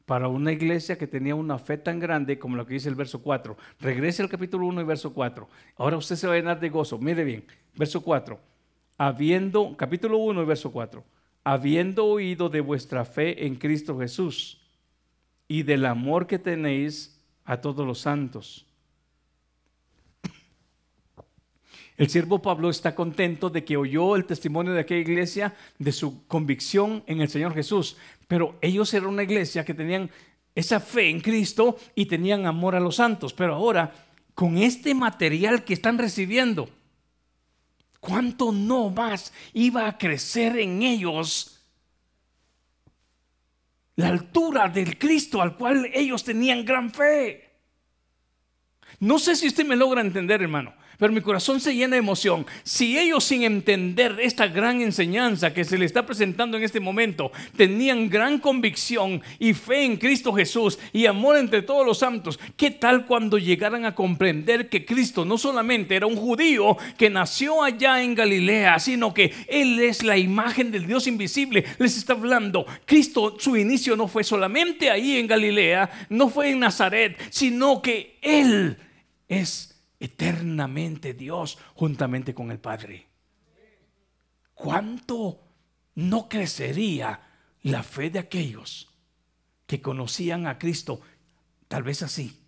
Para una iglesia que tenía una fe tan grande como lo que dice el verso 4. Regrese al capítulo 1 y verso 4. Ahora usted se va a llenar de gozo. Mire bien, verso 4. Habiendo, capítulo 1 y verso 4. Habiendo oído de vuestra fe en Cristo Jesús y del amor que tenéis a todos los santos. El siervo Pablo está contento de que oyó el testimonio de aquella iglesia de su convicción en el Señor Jesús, pero ellos eran una iglesia que tenían esa fe en Cristo y tenían amor a los santos, pero ahora con este material que están recibiendo, ¿cuánto no más iba a crecer en ellos la altura del Cristo al cual ellos tenían gran fe. No sé si usted me logra entender, hermano pero mi corazón se llena de emoción. Si ellos sin entender esta gran enseñanza que se le está presentando en este momento, tenían gran convicción y fe en Cristo Jesús y amor entre todos los santos, ¿qué tal cuando llegaran a comprender que Cristo no solamente era un judío que nació allá en Galilea, sino que Él es la imagen del Dios invisible? Les está hablando, Cristo su inicio no fue solamente ahí en Galilea, no fue en Nazaret, sino que Él es eternamente Dios juntamente con el Padre. ¿Cuánto no crecería la fe de aquellos que conocían a Cristo? Tal vez así.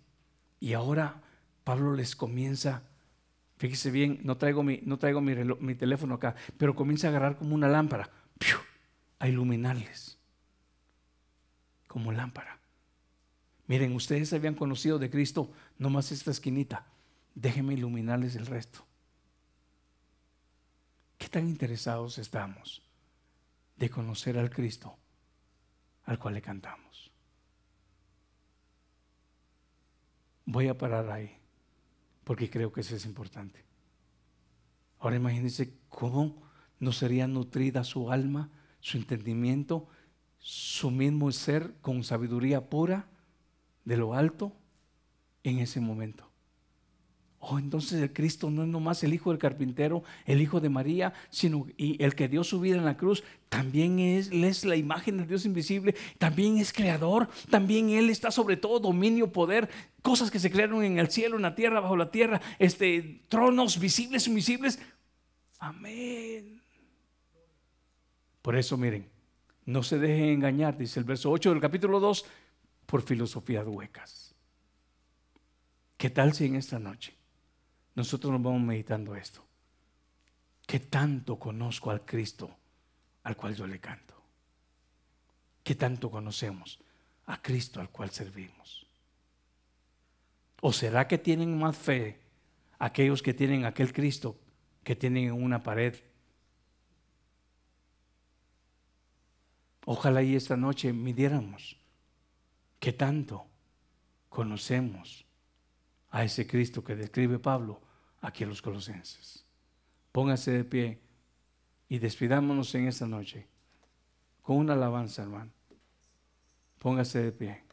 Y ahora Pablo les comienza, fíjese bien, no traigo mi, no traigo mi, teléfono acá, pero comienza a agarrar como una lámpara, a iluminarles, como lámpara. Miren, ustedes habían conocido de Cristo nomás esta esquinita, déjenme iluminarles el resto. ¿Qué tan interesados estamos de conocer al Cristo al cual le cantamos? Voy a parar ahí, porque creo que eso es importante. Ahora imagínense cómo no sería nutrida su alma, su entendimiento, su mismo ser con sabiduría pura de lo alto en ese momento. Oh, entonces el Cristo no es nomás el hijo del carpintero, el hijo de María, sino y el que dio su vida en la cruz, también es, es la imagen del Dios invisible, también es creador, también Él está sobre todo dominio, poder, cosas que se crearon en el cielo, en la tierra, bajo la tierra, este, tronos visibles, invisibles. Amén. Por eso miren, no se dejen engañar, dice el verso 8 del capítulo 2, por filosofías huecas. ¿Qué tal si en esta noche? Nosotros nos vamos meditando esto. ¿Qué tanto conozco al Cristo al cual yo le canto? ¿Qué tanto conocemos a Cristo al cual servimos? ¿O será que tienen más fe aquellos que tienen aquel Cristo que tienen en una pared? Ojalá y esta noche midiéramos qué tanto conocemos a ese Cristo que describe Pablo aquí en los colosenses. Póngase de pie y despidámonos en esta noche con una alabanza, hermano. Póngase de pie.